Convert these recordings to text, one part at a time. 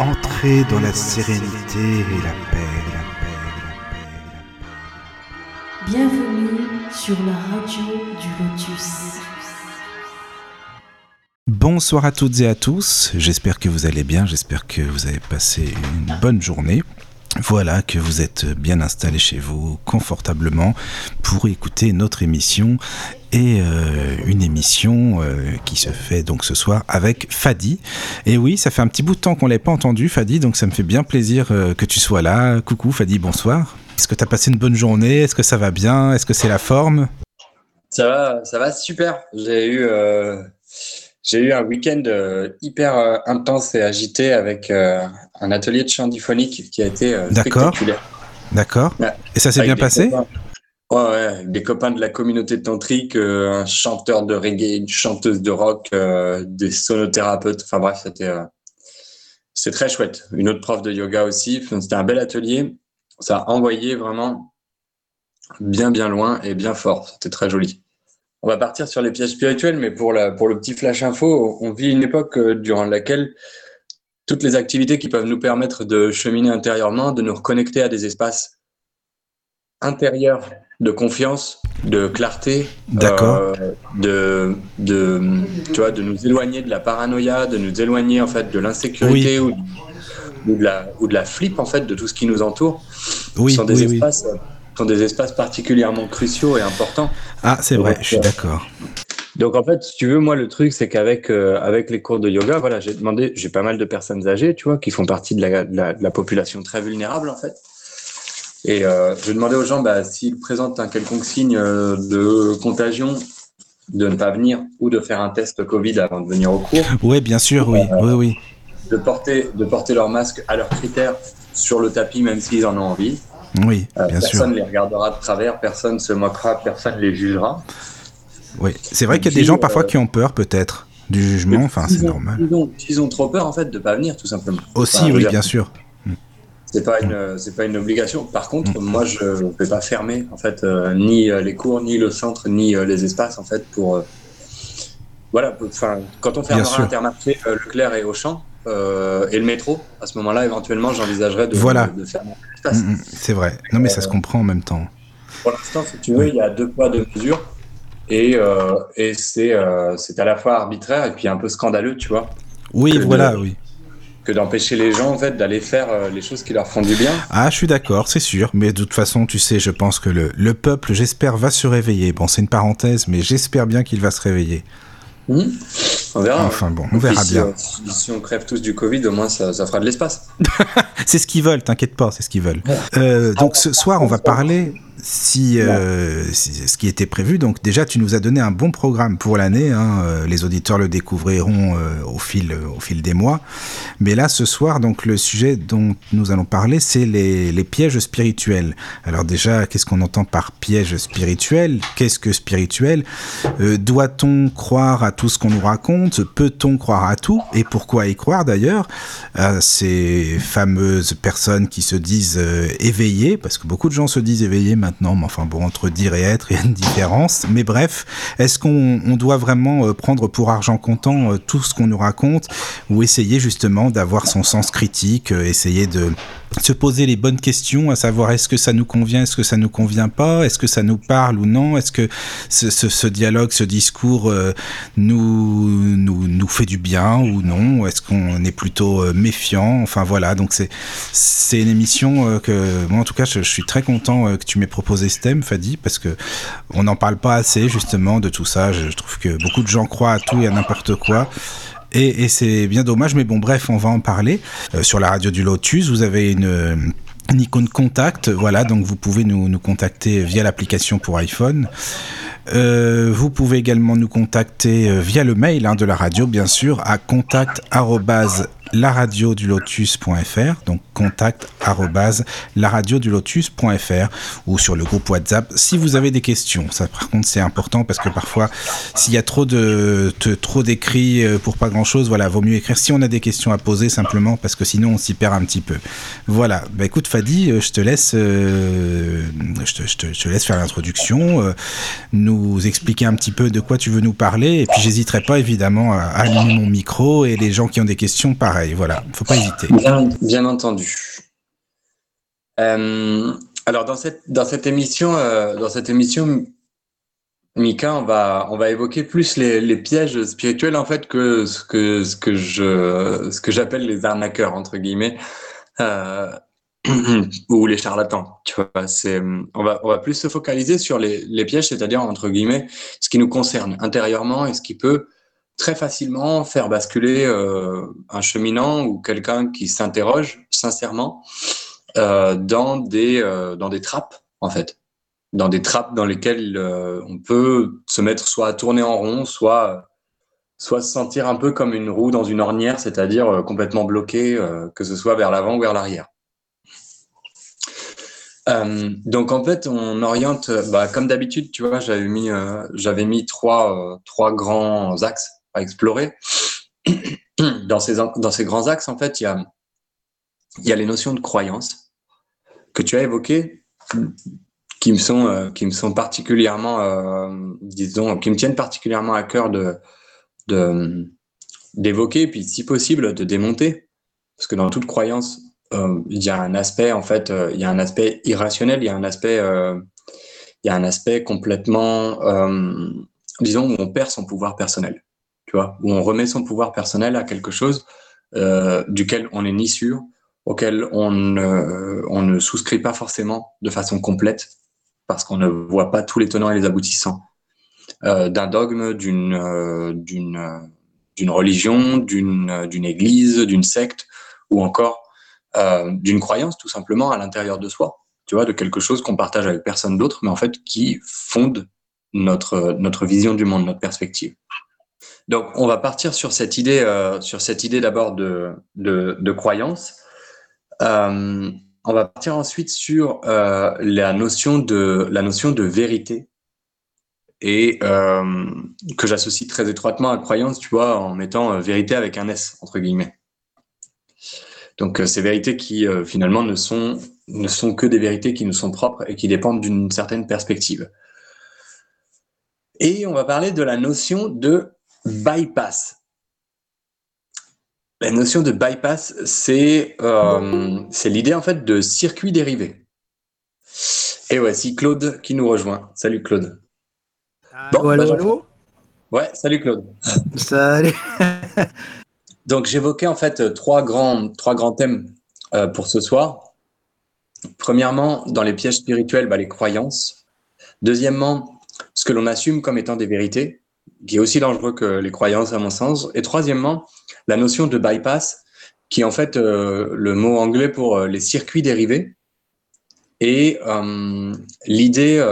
Entrez dans la sérénité et la paix, la paix, la paix, la paix. Bienvenue sur la radio du Lotus. Bonsoir à toutes et à tous, j'espère que vous allez bien, j'espère que vous avez passé une bonne journée. Voilà que vous êtes bien installé chez vous confortablement pour écouter notre émission et euh, une émission euh, qui se fait donc ce soir avec Fadi. Et oui, ça fait un petit bout de temps qu'on l'ait pas entendu Fadi, donc ça me fait bien plaisir euh, que tu sois là. Coucou Fadi, bonsoir. Est-ce que tu as passé une bonne journée? Est-ce que ça va bien? Est-ce que c'est la forme? Ça va, ça va super. J'ai eu un week-end hyper intense et agité avec un atelier de chant diphonique qui a été euh, spectaculaire. D'accord. Et ça s'est bien passé? Ouais, ouais, des copains de la communauté tantrique, euh, un chanteur de reggae, une chanteuse de rock, euh, des sonothérapeutes. Enfin bref, c'était c'est très chouette. Une autre prof de yoga aussi. C'était un bel atelier. Ça a envoyé vraiment bien bien loin et bien fort. C'était très joli. On va partir sur les pièges spirituels, mais pour, la, pour le petit flash info, on vit une époque durant laquelle toutes les activités qui peuvent nous permettre de cheminer intérieurement, de nous reconnecter à des espaces intérieurs de confiance, de clarté, euh, de, de, tu vois, de nous éloigner de la paranoïa, de nous éloigner en fait de l'insécurité ou, de la, ou de la flip en fait de tout ce qui nous entoure. Oui, sont des espaces, sont des espaces particulièrement cruciaux et importants. Ah, c'est vrai, je suis euh, d'accord. Donc en fait, si tu veux, moi le truc c'est qu'avec euh, avec les cours de yoga, voilà, j'ai demandé, j'ai pas mal de personnes âgées, tu vois, qui font partie de la, de la, population très vulnérable en fait. Et euh, je demandais aux gens bah, s'ils présentent un quelconque signe euh, de contagion, de ne pas venir ou de faire un test Covid avant de venir au cours. Oui, bien sûr, oui, oui, oui. De porter de porter leur masque à leurs critères sur le tapis, même s'ils en ont envie. Oui, bien personne sûr. Personne les regardera de travers, personne se moquera, personne les jugera. Oui, c'est vrai qu'il y a des gens parfois qui ont peur peut-être du jugement, enfin c'est normal. Ils ont, trop peur en fait de pas venir tout simplement. Aussi, oui, bien sûr. C'est pas une, c'est pas une obligation. Par contre, hmm. moi, je ne vais pas fermer en fait euh, ni euh, les cours, ni le centre, ni euh, les espaces en fait pour. voilà, enfin, quand on fermera Intermarché, Leclerc et Auchan et le métro, à ce moment-là, éventuellement, j'envisagerais de, voilà. de, fermer l'espace. Hmm, c'est vrai. Non, mais ça se comprend en même temps. Pour l'instant, si tu veux, il y a deux poids, deux mesures. Et, euh, et c'est euh, à la fois arbitraire et puis un peu scandaleux, tu vois. Oui, voilà, oui. Que d'empêcher les gens, en fait, d'aller faire euh, les choses qui leur font du bien. Ah, je suis d'accord, c'est sûr. Mais de toute façon, tu sais, je pense que le, le peuple, j'espère, va se réveiller. Bon, c'est une parenthèse, mais j'espère bien qu'il va se réveiller. Mmh. On verra. Enfin bon, on verra si, bien. Si, on crève tous du Covid, au moins ça, ça fera de l'espace. c'est ce qu'ils veulent, t'inquiète pas, c'est ce qu'ils veulent. Euh, donc ce soir, on va parler si, euh, ce qui était prévu. Donc déjà, tu nous as donné un bon programme pour l'année. Hein, euh, les auditeurs le découvriront euh, au fil, au fil des mois. Mais là, ce soir, donc le sujet dont nous allons parler, c'est les, les, pièges spirituels. Alors déjà, qu'est-ce qu'on entend par piège spirituel? Qu'est-ce que spirituel? Euh, Doit-on croire à tout ce qu'on nous raconte? Peut-on croire à tout? Et pourquoi y croire d'ailleurs? À Ces fameuses personnes qui se disent éveillées, parce que beaucoup de gens se disent éveillés maintenant mais enfin bon, entre dire et être, il y a une différence. Mais bref, est-ce qu'on on doit vraiment euh, prendre pour argent comptant euh, tout ce qu'on nous raconte ou essayer justement d'avoir son sens critique, euh, essayer de se poser les bonnes questions, à savoir est-ce que ça nous convient, est-ce que ça nous convient pas, est-ce que ça nous parle ou non, est-ce que ce, dialogue, ce discours euh, nous, nous, nous fait du bien ou non, est-ce qu'on est plutôt euh, méfiant, enfin voilà, donc c'est une émission euh, que moi en tout cas je, suis très content que tu m'aies proposé ce thème, Fadi, parce que on n'en parle pas assez justement de tout ça, je trouve que beaucoup de gens croient à tout et à n'importe quoi. Et, c'est bien dommage, mais bon, bref, on va en parler. Euh, sur la radio du Lotus, vous avez une une icône contact, voilà, donc vous pouvez nous, nous contacter via l'application pour iPhone. Euh, vous pouvez également nous contacter via le mail hein, de la radio, bien sûr, à contact laradiodulotus.fr donc contact laradiodulotus.fr ou sur le groupe WhatsApp si vous avez des questions. Ça par contre c'est important parce que parfois s'il y a trop de, trop d'écrits pour pas grand chose, voilà, vaut mieux écrire si on a des questions à poser simplement parce que sinon on s'y perd un petit peu. Voilà, bah écoute Fadi, je te laisse euh, je, te, je, te, laisse faire l'introduction, euh, nous expliquer un petit peu de quoi tu veux nous parler et puis j'hésiterai pas évidemment à allumer mon micro et les gens qui ont des questions pareil pareil. Voilà, faut pas hésiter. Bien, entendu. Euh, alors dans cette dans cette émission euh, dans cette émission Mika, on va, on va évoquer plus les, pièges spirituels en fait que ce que, ce que je, ce que j'appelle les arnaqueurs entre guillemets euh, ou les charlatans. Tu vois, c'est, on va, on va plus se focaliser sur les, les pièges, c'est-à-dire entre guillemets ce qui nous concerne intérieurement et ce qui peut très facilement faire basculer euh, un cheminant ou quelqu'un qui s'interroge sincèrement euh, dans des euh, dans des trappes en fait dans des trappes dans lesquelles on peut se mettre soit à tourner en rond, soit, soit se sentir un peu comme une roue dans une ornière, c'est-à-dire complètement bloqué, que ce soit vers l'avant ou vers l'arrière. donc en fait, on oriente, bah, comme d'habitude, tu vois, j'avais mis, mis trois, trois grands axes à explorer. Dans ces, dans ces grands axes, en fait, il y a, y a les notions de croyance que tu as évoquées qui me sont euh, qui me sont particulièrement euh, disons qui me tiennent particulièrement à cœur de d'évoquer puis si possible de démonter parce que dans toute croyance euh, il y a un aspect en fait il y a un aspect irrationnel il y a un aspect il y a un aspect complètement disons où on perd son pouvoir personnel où on remet son pouvoir personnel à quelque chose duquel on n'est ni sûr auquel on ne, souscrit pas forcément de façon complète parce qu'on ne voit pas tous les tenants et les aboutissants euh, d'un dogme, d'une euh, euh, religion, d'une église, d'une secte, ou encore d'une croyance tout simplement à l'intérieur de soi. Tu vois, de quelque chose qu'on partage avec personne d'autre, mais en fait qui fonde notre vision du monde, notre perspective. Donc, on va partir sur cette idée, idée d'abord de, croyance. Euh, on va partir ensuite sur euh, la, notion de, vérité et euh, que j'associe très étroitement à croyance, tu vois, en mettant euh, vérité avec un S, entre guillemets. Donc, ces vérités qui, finalement, ne sont que des vérités qui nous sont propres et qui dépendent d'une certaine perspective. Et on va parler de la notion de bypass. La notion de bypass, c'est euh, l'idée en fait de circuit dérivé. Et voici Claude qui nous rejoint. Salut Claude. bon, bah, Ouais, salut Claude. Salut. Donc j'évoquais en fait trois grands, trois grands thèmes euh, pour ce soir. Premièrement, dans les pièges spirituels, bah, les croyances. Deuxièmement, ce que l'on assume comme étant des vérités, qui est aussi dangereux que les croyances à mon sens. Et troisièmement, la notion de bypass, qui est en fait euh, le mot anglais pour euh, les circuits dérivés. Et euh, l'idée,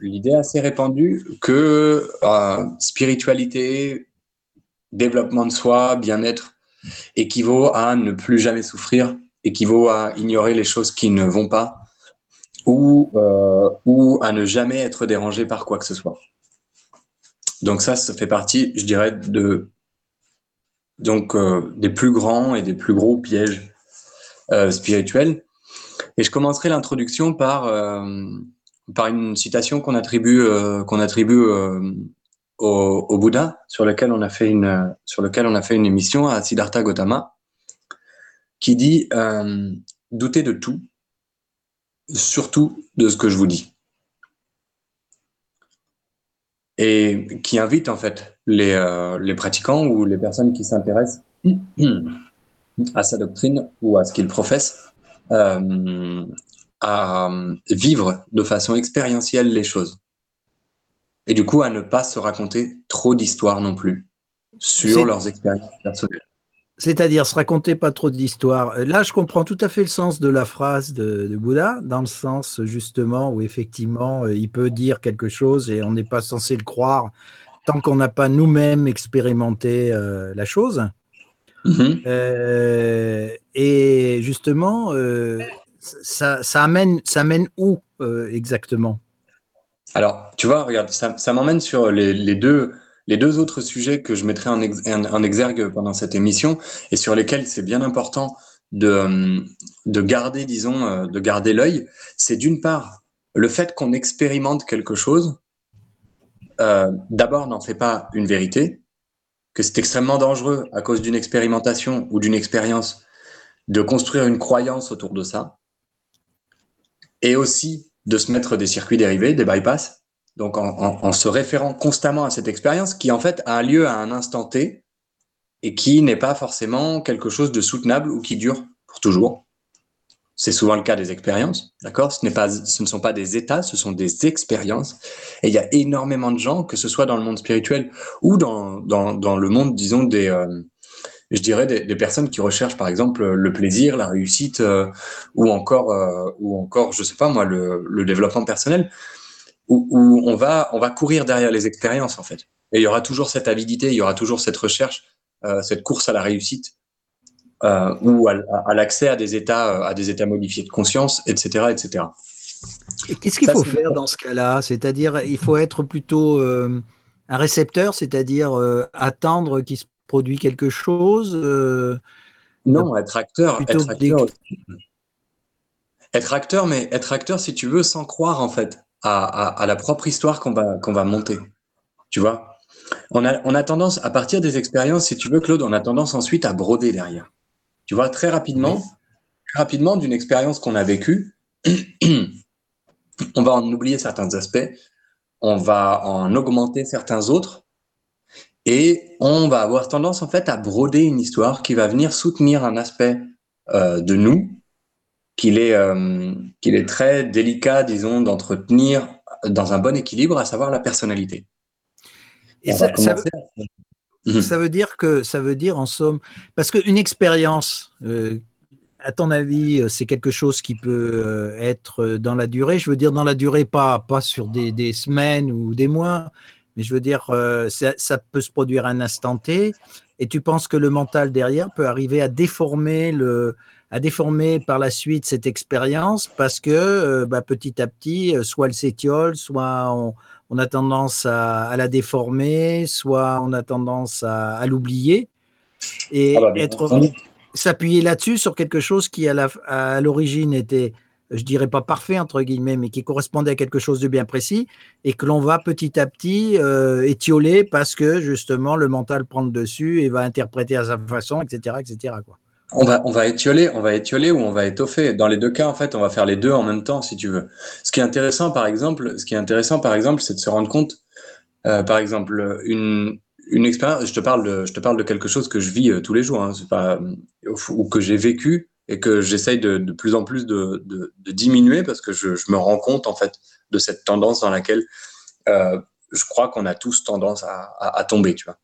l'idée assez répandue que spiritualité, développement de soi, bien-être équivaut à ne plus jamais souffrir, équivaut à ignorer les choses qui ne vont pas ou, ou à ne jamais être dérangé par quoi que ce soit. Donc ça, ça fait partie, je dirais, de donc euh, des plus grands et des plus gros pièges euh, spirituels. Et je commencerai l'introduction par euh, par une citation qu'on attribue qu'on attribue au, au, Bouddha, sur lequel on a fait une sur lequel on a fait une émission à Siddhartha Gautama, qui dit doutez de tout, surtout de ce que je vous dis et qui invite en fait les, euh, les pratiquants ou les personnes qui s'intéressent à sa doctrine ou à ce qu'il professe euh, à vivre de façon expérientielle les choses. Et du coup, à ne pas se raconter trop d'histoires non plus sur leurs expériences personnelles. C'est-à-dire se raconter pas trop d'histoires. Là, je comprends tout à fait le sens de la phrase de, de, Bouddha, dans le sens justement où effectivement il peut dire quelque chose et on n'est pas censé le croire tant qu'on n'a pas nous-mêmes expérimenté euh, la chose. Euh, et justement, euh, ça, ça, amène, ça amène où euh, exactement? Alors, tu vois, regarde, ça, ça m'emmène sur les, les deux les deux autres sujets que je mettrai en, exergue pendant cette émission et sur lesquels c'est bien important de, euh, de garder, disons, euh, de garder l'œil, c'est d'une part le fait qu'on expérimente quelque chose. Euh, D'abord, n'en fait pas une vérité. que c'est extrêmement dangereux à cause d'une expérimentation ou d'une expérience de construire une croyance autour de ça, et aussi de se mettre des circuits dérivés, des bypass, donc en, se référant constamment à cette expérience qui en fait a lieu à un instant T et qui n'est pas forcément quelque chose de soutenable ou qui dure pour toujours. C'est souvent le cas des expériences, d'accord? Ce, pas, ce ne sont pas des états, ce sont des expériences. Et il y a énormément de gens, que ce soit dans le monde spirituel ou dans, dans, dans le monde, disons, des, euh, je dirais, des, personnes qui recherchent, par exemple, le plaisir, la réussite, euh, ou encore, euh, ou encore, je sais pas moi, le, le développement personnel, où, où, on va, on va courir derrière les expériences, en fait. Et il y aura toujours cette avidité, il y aura toujours cette recherche, cette course à la réussite euh, ou à, l'accès à des états, euh, à des états modifiés de conscience, etc., etc. Qu'est-ce qu'il faut faire dans ce cas-là C'est-à-dire, il faut être plutôt euh, un récepteur, c'est-à-dire attendre qu'il se produise quelque chose. non, être acteur. Être acteur, être acteur, mais être acteur, si tu veux, sans croire en fait à, la propre histoire qu'on va, va monter. Tu vois? On a, on a tendance, à partir des expériences, si tu veux, Claude, on a tendance ensuite à broder derrière. Tu vois, très rapidement, rapidement d'une expérience qu'on a vécue, on va en oublier certains aspects, on va en augmenter certains autres, et on va avoir tendance en fait à broder une histoire qui va venir soutenir un aspect euh, de nous qu'il est, euh, qu'il est très délicat, disons, d'entretenir dans un bon équilibre, à savoir la personnalité. Et ça. Ça veut dire que ça veut dire en somme, parce qu'une expérience, euh, à ton avis, euh, c'est quelque chose qui peut être dans la durée. Je veux dire dans la durée, pas pas sur des, semaines ou des mois, mais je veux dire ça, peut se produire à un instant T. Et tu penses que le mental derrière peut arriver à déformer le à déformer par la suite cette expérience parce que bah, petit à petit, soit elle s'étiole, soit on, on a tendance à, la déformer, soit on a tendance à, l'oublier. Et ah bah, être s'appuyer là-dessus sur quelque chose qui à l'origine était, je dirais pas parfait entre guillemets, mais qui correspondait à quelque chose de bien précis, et que l'on va petit à petit euh, étioler parce que justement le mental prend le dessus et va interpréter à sa façon, etc., etc. Quoi. On va, on va étioler, on va étioler ou on va étoffer. Dans les deux cas, en fait, on va faire les deux en même temps, si tu veux. Ce qui est intéressant, par exemple, ce qui est intéressant, par exemple, c'est de se rendre compte, euh, par exemple, une, une expérience. Je te parle de, je te parle de quelque chose que je vis euh, tous les jours, hein, pas, ou que j'ai vécu et que j'essaye de, de, plus en plus de, de, de diminuer parce que je, je, me rends compte en fait de cette tendance dans laquelle euh, je crois qu'on a tous tendance à, à, à tomber, tu vois.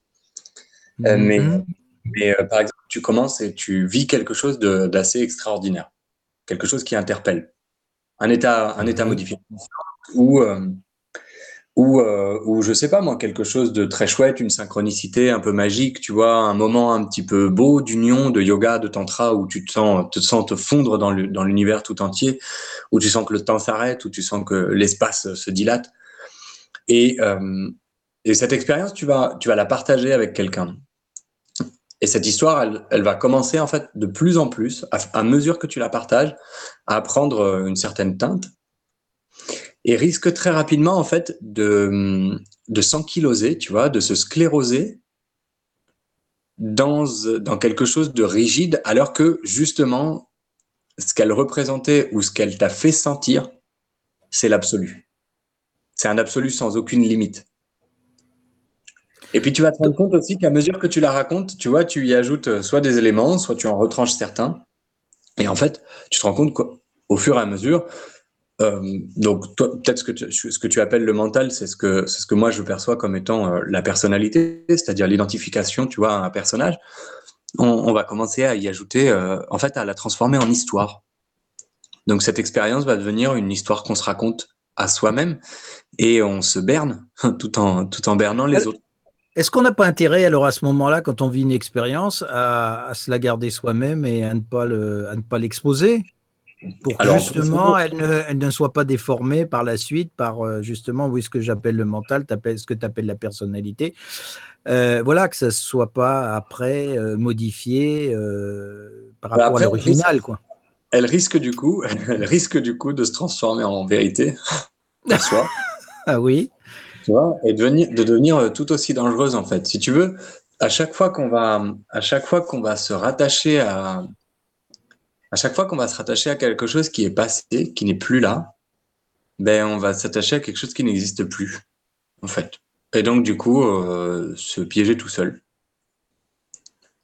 Euh, mais, mm-hmm. mais euh, par exemple tu commences et tu vis quelque chose d'assez extraordinaire, quelque chose qui interpelle, un état, un état mhm. modifié, ou euh, ou, euh, ou je sais pas moi, quelque chose de très chouette, une synchronicité un peu magique, tu vois, un moment un petit peu beau d'union, de yoga, de tantra, où tu te sens te, sens te fondre dans l'univers tout entier, où tu sens que le temps s'arrête, où tu sens que l'espace se dilate. Et, euh, et cette expérience, tu vas, tu vas la partager avec quelqu'un. Et cette histoire, elle, va commencer en fait de plus en plus, à, mesure que tu la partages, à prendre euh, une certaine teinte et risque très rapidement en fait de, de s'ankyloser, tu vois, de se scléroser dans, dans quelque chose de rigide, alors que justement, ce qu'elle représentait ou ce qu'elle t'a fait sentir, c'est l'absolu. C'est un absolu sans aucune limite. Et puis tu vas te rendre compte aussi qu'à mesure que tu la racontes, tu vois, tu y ajoutes euh, soit des éléments, soit tu en retranches certains. Et en fait, tu te rends compte qu'au fur et à mesure, euh, donc peut-être ce que tu, ce que tu appelles le mental, c'est ce que c'est ce que moi je perçois comme étant euh, la personnalité, c'est-à-dire l'identification, tu vois, à un personnage. On, va commencer à y ajouter, en fait, à la transformer en histoire. Donc cette expérience va devenir une histoire qu'on se raconte à soi-même et on se berne tout en tout en bernant les autres. Est-ce qu'on n'a pas intérêt, alors à ce moment-là, quand on vit une expérience, à, se la garder soi-même et à ne pas le, à ne pas l'exposer pour que justement elle ne, elle ne, soit pas déformée par la suite par euh, justement oui, ce que j'appelle le mental, ce que tu appelles la personnalité. Euh, voilà, que ça ne soit pas après euh, modifié par bah, rapport à l'original. Quoi. Elle risque du coup, elle risque du coup de se transformer en vérité en soi. ah oui et devenir, de devenir euh, tout aussi dangereuse en fait. Si tu veux, à chaque fois qu'on va, à chaque fois qu'on va se rattacher à, à chaque fois qu'on va se rattacher à quelque chose qui est passé, qui n'est plus là, ben on va s'attacher à quelque chose qui n'existe plus, en fait. Et donc du coup, euh, se piéger tout seul.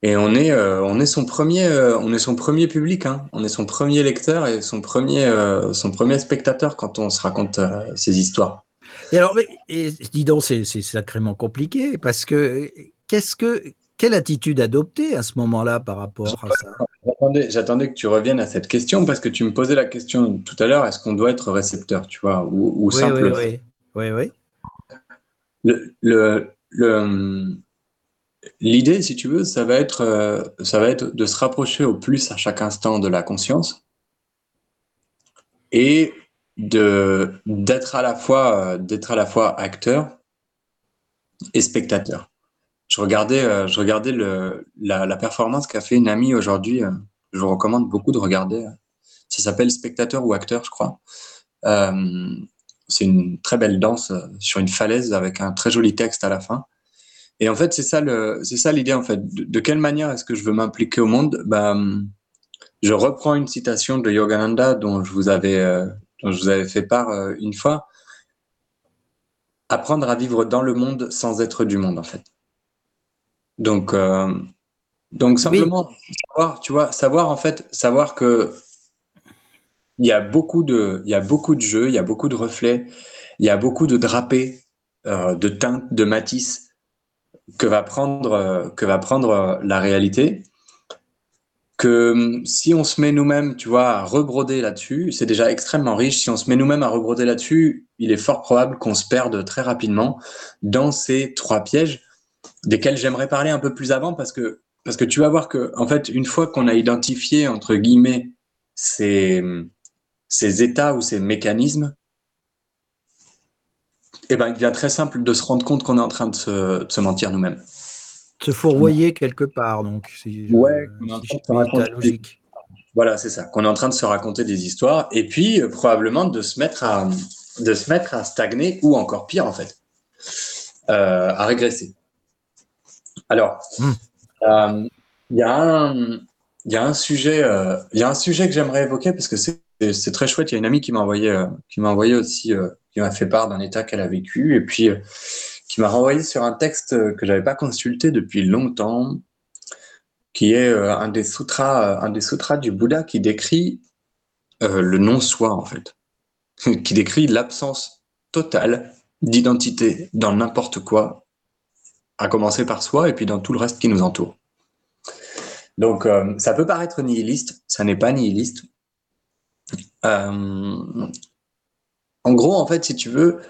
Et on est, euh, on est son premier, on est son premier public, hein. on est son premier lecteur et son premier, son premier spectateur quand on se raconte ces histoires. Et alors, et, dis donc, c'est sacrément compliqué parce que qu'est-ce que quelle attitude adopter à ce moment-là par rapport à ça? J'attendais que tu reviennes à cette question parce que tu me posais la question tout à l'heure est-ce qu'on doit être récepteur, tu vois, ou, ou oui, simple Oui, oui, oui. Le, le, le L'idée, si tu veux, ça va être, euh, ça va être de se rapprocher au plus à chaque instant de la conscience et d'être à la fois euh, d'être à la fois acteur et spectateur. Je regardais, euh, je regardais le, la, performance qu'a fait une amie aujourd'hui. je vous recommande beaucoup de regarder. Ça s'appelle spectateur ou acteur, je crois. c'est une très belle danse sur une falaise avec un très joli texte à la fin. Et en fait, c'est ça le, c'est ça l'idée en fait. De, quelle manière est-ce que je veux m'impliquer au monde? Bah, je reprends une citation de Yogananda dont je vous avais, euh, dont je vous avais fait part euh, une fois. Apprendre à vivre dans le monde sans être du monde en fait. Donc, euh, donc simplement savoir, tu vois, savoir en fait, savoir que il y a beaucoup de, il y a beaucoup de jeux, il y a beaucoup de reflets, il y a beaucoup de drapés, de teintes, de matisses que va prendre, euh, que va prendre euh, la réalité. Que hum, si on se met nous-mêmes, tu vois, à rebroder là-dessus, c'est déjà extrêmement riche. Si on se met nous-mêmes à rebroder là-dessus, il est fort probable qu'on se perde très rapidement dans ces trois pièges, desquels j'aimerais parler un peu plus avant parce que, parce que tu vas voir que, en fait, une fois qu'on a identifié, entre guillemets, ces, ces états ou ces mécanismes, eh ben, il devient très simple de se rendre compte qu'on est en train de se, de se mentir nous-mêmes. Se fourvoyer quelque part, donc. Si ouais, la logique. Voilà, c'est ça. Qu'on est en train de se raconter des histoires et puis euh, probablement de se mettre à de se mettre à stagner ou encore pire en fait, euh, à régresser. Alors, hmm. euh, il y a un il y a un sujet il y a un sujet que j'aimerais évoquer parce que c'est très chouette. Il y a une amie qui m'a envoyé, qui m'a envoyé aussi qui m'a fait part d'un état qu'elle a vécu et puis qui m'a renvoyé sur un texte que j'avais pas consulté depuis longtemps, qui est euh, un des sutras, un des sutras du Bouddha qui décrit euh, le non-soi en fait, qui décrit l'absence totale d'identité dans n'importe quoi, à commencer par soi et puis dans tout le reste qui nous entoure. Donc ça peut paraître nihiliste, ça n'est pas nihiliste. En gros, en fait, si tu veux,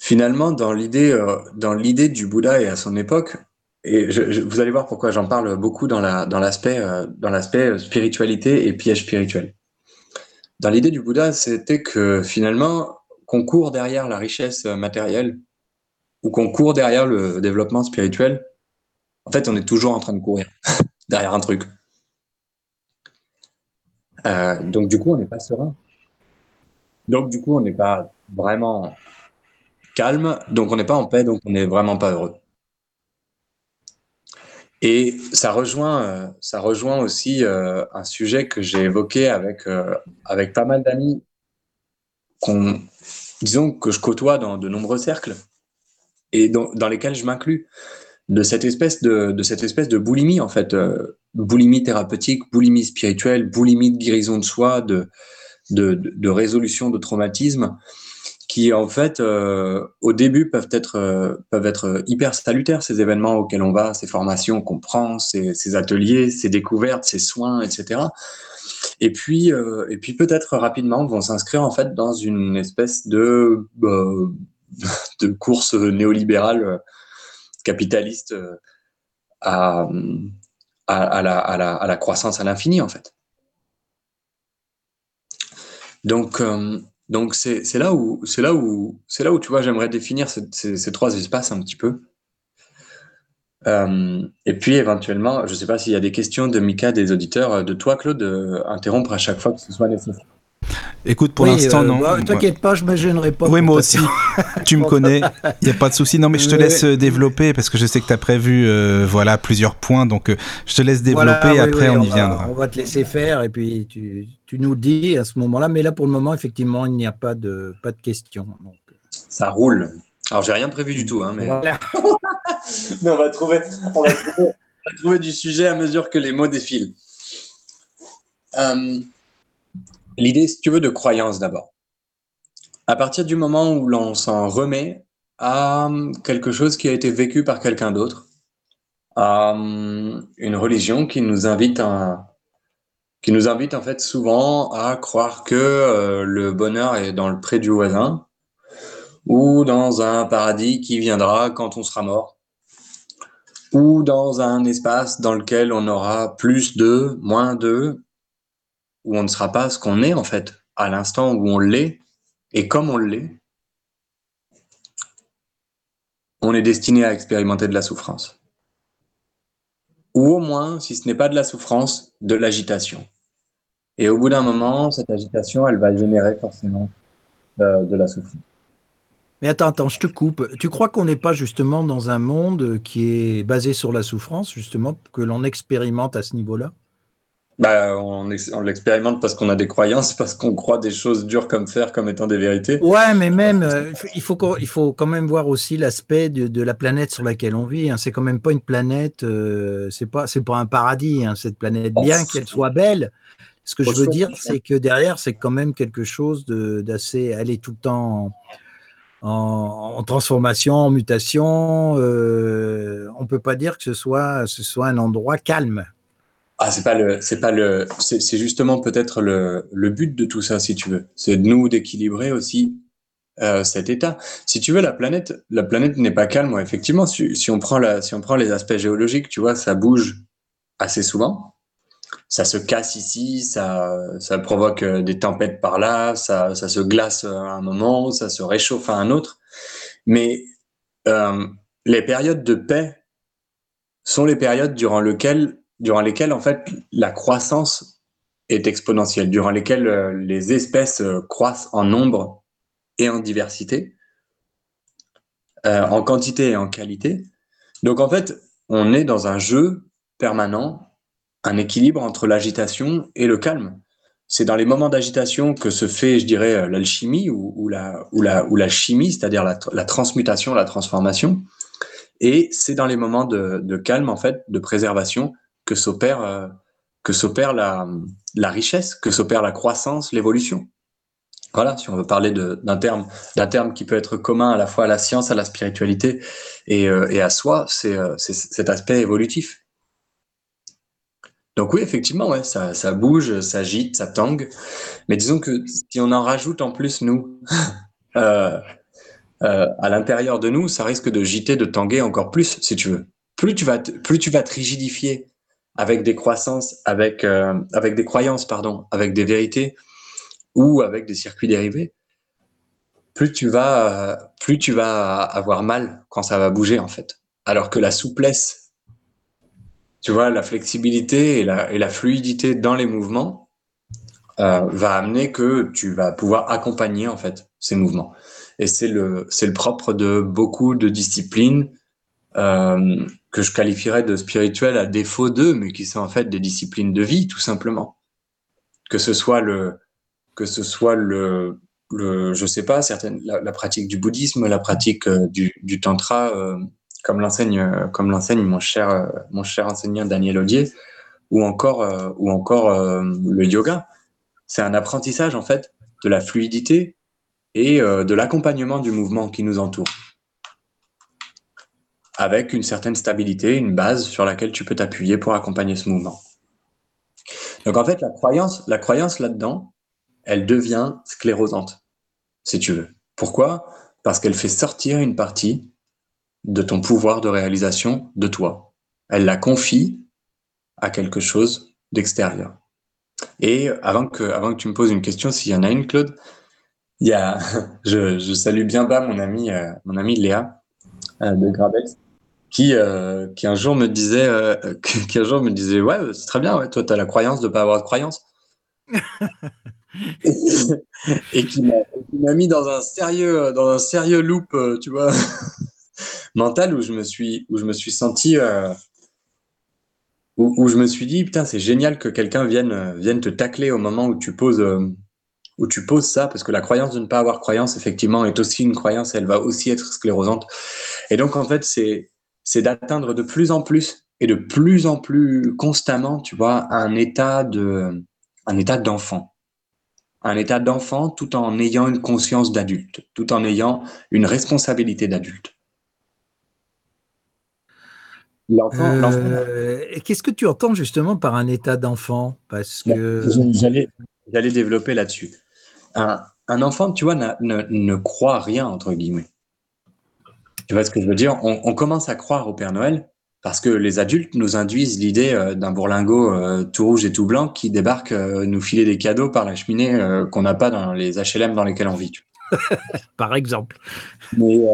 finalement, dans l'idée, euh, dans l'idée du Bouddha et à son époque, et vous allez voir pourquoi j'en parle beaucoup dans la, dans l'aspect, euh, l'aspect spiritualité et piège spirituel. Dans l'idée du Bouddha, c'était que finalement, qu'on court derrière la richesse matérielle ou qu'on court derrière le développement spirituel, en fait, on est toujours en train de courir derrière un truc. Euh, donc, du coup, on n'est pas serein. Donc, du coup, on n'est pas vraiment calme, donc on n'est pas en paix, donc on n'est vraiment pas heureux. Et ça rejoint, euh, ça rejoint aussi euh, un sujet que j'ai évoqué avec, euh, avec pas mal d'amis, disons que je côtoie dans de nombreux cercles et dans, lesquels je m'inclus, de cette espèce de, de, cette espèce de boulimie en fait, boulimie thérapeutique, boulimie spirituelle, boulimie de guérison de soi, de, de, résolution de traumatisme qui en fait euh, au début peuvent être euh, peuvent être hyper salutaires ces événements auxquels on va, ces formations qu'on prend, ces, ateliers, ces découvertes, ces soins, etc. Et puis euh, et puis peut-être rapidement vont s'inscrire en fait dans une espèce de de course néolibérale capitaliste à, à, la, à la croissance à l'infini en fait. Donc, donc c'est, là où c'est là où c'est là où tu vois j'aimerais définir ces, trois espaces un petit peu. Euh, et puis éventuellement, je ne sais pas s'il y a des questions de Mika, des auditeurs, de toi Claude, interrompre à chaque fois que ce soit nécessaire. Écoute, pour l'instant, non. Bah, T'inquiète pas, je me gênerai pas. Oui, moi aussi. tu me connais. Il n'y a pas de souci. Non, mais je te laisse développer parce que je sais que tu as prévu voilà, plusieurs points. Donc, je te laisse développer et après, on, y viendra. On va te laisser faire et puis tu, tu nous dis à ce moment-là. Mais là, pour le moment, effectivement, il n'y a pas de, pas de questions. Donc... Ça roule. Alors, j'ai rien prévu du tout. Hein, mais... mais on, va trouver, on, va trouver, du sujet à mesure que les mots défilent. Euh, l'idée, si tu veux, de croyance d'abord. À partir du moment où l'on s'en remet à quelque chose qui a été vécu par quelqu'un d'autre, à une religion qui nous invite à, qui nous invite en fait souvent à croire que euh, le bonheur est dans le pré du voisin ou dans un paradis qui viendra quand on sera mort ou dans un espace dans lequel on aura plus de, moins de, où on ne sera pas ce qu'on est en fait, à l'instant où on l'est, et comme on l'est, on est destiné à expérimenter de la souffrance. Ou au moins, si ce n'est pas de la souffrance, de l'agitation. Et au bout d'un moment, cette agitation, elle va générer forcément euh, de la souffrance. Mais attends, attends, je te coupe. Tu crois qu'on n'est pas justement dans un monde qui est basé sur la souffrance, justement, que l'on expérimente à ce niveau-là? Bah, on, l'expérimente parce qu'on a des croyances, parce qu'on croit des choses dures comme fer comme étant des vérités. Ouais, mais même, euh, il, faut, il faut quand même voir aussi l'aspect de, la planète sur laquelle on vit. Hein. C'est quand même pas une planète, euh, c'est pas, c'est pas un paradis, hein, cette planète, bien qu'elle soit belle. Ce que je veux dire, c'est que derrière, c'est quand même quelque chose d'assez. Elle est tout le temps en, transformation, en mutation. Euh, on peut pas dire que ce soit, ce soit un endroit calme. Ah, c'est pas le, c'est pas le, c'est justement peut-être le, le, but de tout ça, si tu veux. C'est de nous d'équilibrer aussi euh, cet état. Si tu veux, la planète, la planète n'est pas calme. effectivement, si, si, on prend la, si on prend les aspects géologiques, tu vois, ça bouge assez souvent. Ça se casse ici, ça, ça provoque euh, des tempêtes par là, ça, ça se glace à un moment, ça se réchauffe à un autre. Mais euh, les périodes de paix sont les périodes durant lesquelles durant lesquelles en fait la croissance est exponentielle, durant lesquelles euh, les espèces euh, croissent en nombre et en diversité, euh, en quantité et en qualité. Donc en fait, on est dans un jeu permanent, un équilibre entre l'agitation et le calme. C'est dans les moments d'agitation que se fait, je dirais, l'alchimie ou, la, ou, la, ou la chimie, c'est-à-dire la, la, transmutation, la transformation. Et c'est dans les moments de, de calme, en fait, de préservation, que s'opère euh, que s'opère la, richesse, que s'opère la croissance, l'évolution. Voilà, si on veut parler d'un terme, d'un terme qui peut être commun à la fois à la science, à la spiritualité et, euh, à soi, c'est euh, cet aspect évolutif. Donc oui, effectivement, ouais, ça, bouge, ça agite, ça tangue. Mais disons que si on en rajoute en plus, nous, à l'intérieur de nous, ça risque de giter, de tanguer encore plus, si tu veux. Plus tu vas plus tu vas te rigidifier avec des croissances, avec, euh, avec des croyances, pardon, avec des vérités ou avec des circuits dérivés, plus tu vas, plus tu vas avoir mal quand ça va bouger en fait. Alors que la souplesse, tu vois, la flexibilité et la, et la fluidité dans les mouvements euh, va amener que tu vas pouvoir accompagner en fait ces mouvements. Et c'est le, le propre de beaucoup de disciplines euh, que je qualifierais de spirituelles à défaut d'eux, mais qui sont en fait des disciplines de vie, tout simplement. Que ce soit le, que ce soit le, le je sais pas, certaines, la, pratique du bouddhisme, la pratique euh, du, du, tantra, euh, comme l'enseigne, euh, comme l'enseigne mon cher, mon cher enseignant Daniel Audier, ou encore, ou encore le yoga. C'est un apprentissage en fait de la fluidité et de l'accompagnement du mouvement qui nous entoure avec une certaine stabilité, une base sur laquelle tu peux t'appuyer pour accompagner ce mouvement. Donc en fait, la croyance, la croyance là-dedans, elle devient sclérosante, si tu veux. Pourquoi? Parce qu'elle fait sortir une partie de ton pouvoir de réalisation de toi. Elle la confie à quelque chose d'extérieur. Et avant que, avant que tu me poses une question, s'il y en a une, Claude, il y a, je, salue bien bas mon ami, euh, mon ami Léa euh, de Grabex, qui, euh, qui un jour me disait, qui un jour me disait, ouais, c'est très bien, ouais, toi, tu as la croyance de pas avoir de croyance. et qui m'a mis dans un sérieux, dans un sérieux loop, euh, tu vois, mental où je me suis, où je me suis senti, euh, où, je me suis dit, putain, c'est génial que quelqu'un vienne, vienne te tacler au moment où tu poses, euh, où tu poses ça, parce que la croyance de ne pas avoir croyance, effectivement, est aussi une croyance, elle va aussi être sclérosante. Et donc, en fait, c'est, c'est d'atteindre de plus en plus et de plus en plus constamment, tu vois, un état de, un état d'enfant un état d'enfant tout en ayant une conscience d'adulte, tout en ayant une responsabilité d'adulte. Euh, qu'est-ce que tu entends justement par un état d'enfant? Parce que j'allais développer là-dessus. Un, enfant, tu vois, ne, croit rien entre guillemets. Tu vois ce que je veux dire? On, commence à croire au Père Noël parce que les adultes nous induisent l'idée euh, d'un bourlingot euh, tout rouge et tout blanc qui débarque euh, nous filer des cadeaux par la cheminée qu'on n'a pas dans les HLM dans lesquels on vit. par exemple. Mais,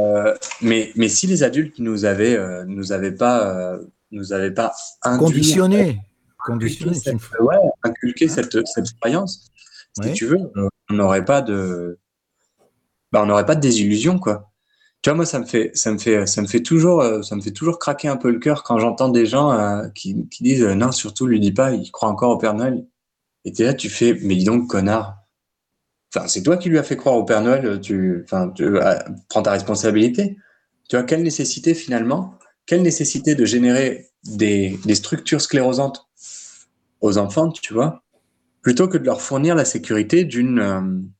mais, mais, si les adultes nous avaient, nous avaient pas, nous avaient pas conditionné, conditionné cette, ouais, inculqué cette, cette croyance, si tu veux, on n'aurait pas de, bah, on n'aurait pas de désillusion quoi. Tu vois, moi, ça me fait, ça me fait, ça me fait toujours, euh, ça me fait toujours craquer un peu le cœur quand j'entends des gens euh, qui, disent euh, non, surtout lui dis pas, il croit encore au Père Noël. Et es là, tu fais, mais dis donc, connard. Enfin, c'est toi qui lui as fait croire au Père Noël. Tu, enfin, prends ta responsabilité. Tu vois, quelle nécessité finalement, quelle nécessité de générer des, des structures sclérosantes aux enfants, tu vois, plutôt que de leur fournir la sécurité d'une,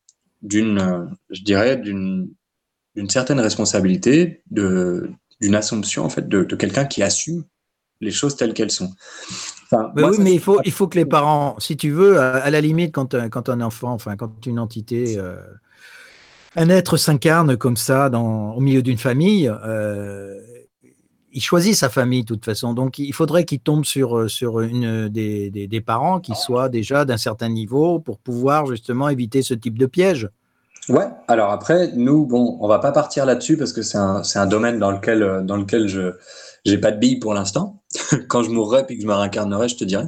d'une, je dirais, d'une d'une certaine responsabilité, d'une assumption en fait de, quelqu'un qui assume les choses telles qu'elles sont. oui, mais il faut, il faut que les parents, si tu veux, à, la limite, quand, quand un enfant, enfin, quand une entité, euh, un être s'incarne comme ça dans, au milieu d'une famille, euh, il choisit sa famille de toute façon. Donc, il faudrait qu'il tombe sur, sur une des, des, des parents qui soient déjà d'un certain niveau pour pouvoir justement éviter ce type de piège. Ouais, alors après, nous, bon, on va pas partir là-dessus parce que c'est un, un domaine dans lequel, euh, dans lequel je j'ai pas de billes pour l'instant. Quand je mourrai puis que je me réincarnerai, je te dirai.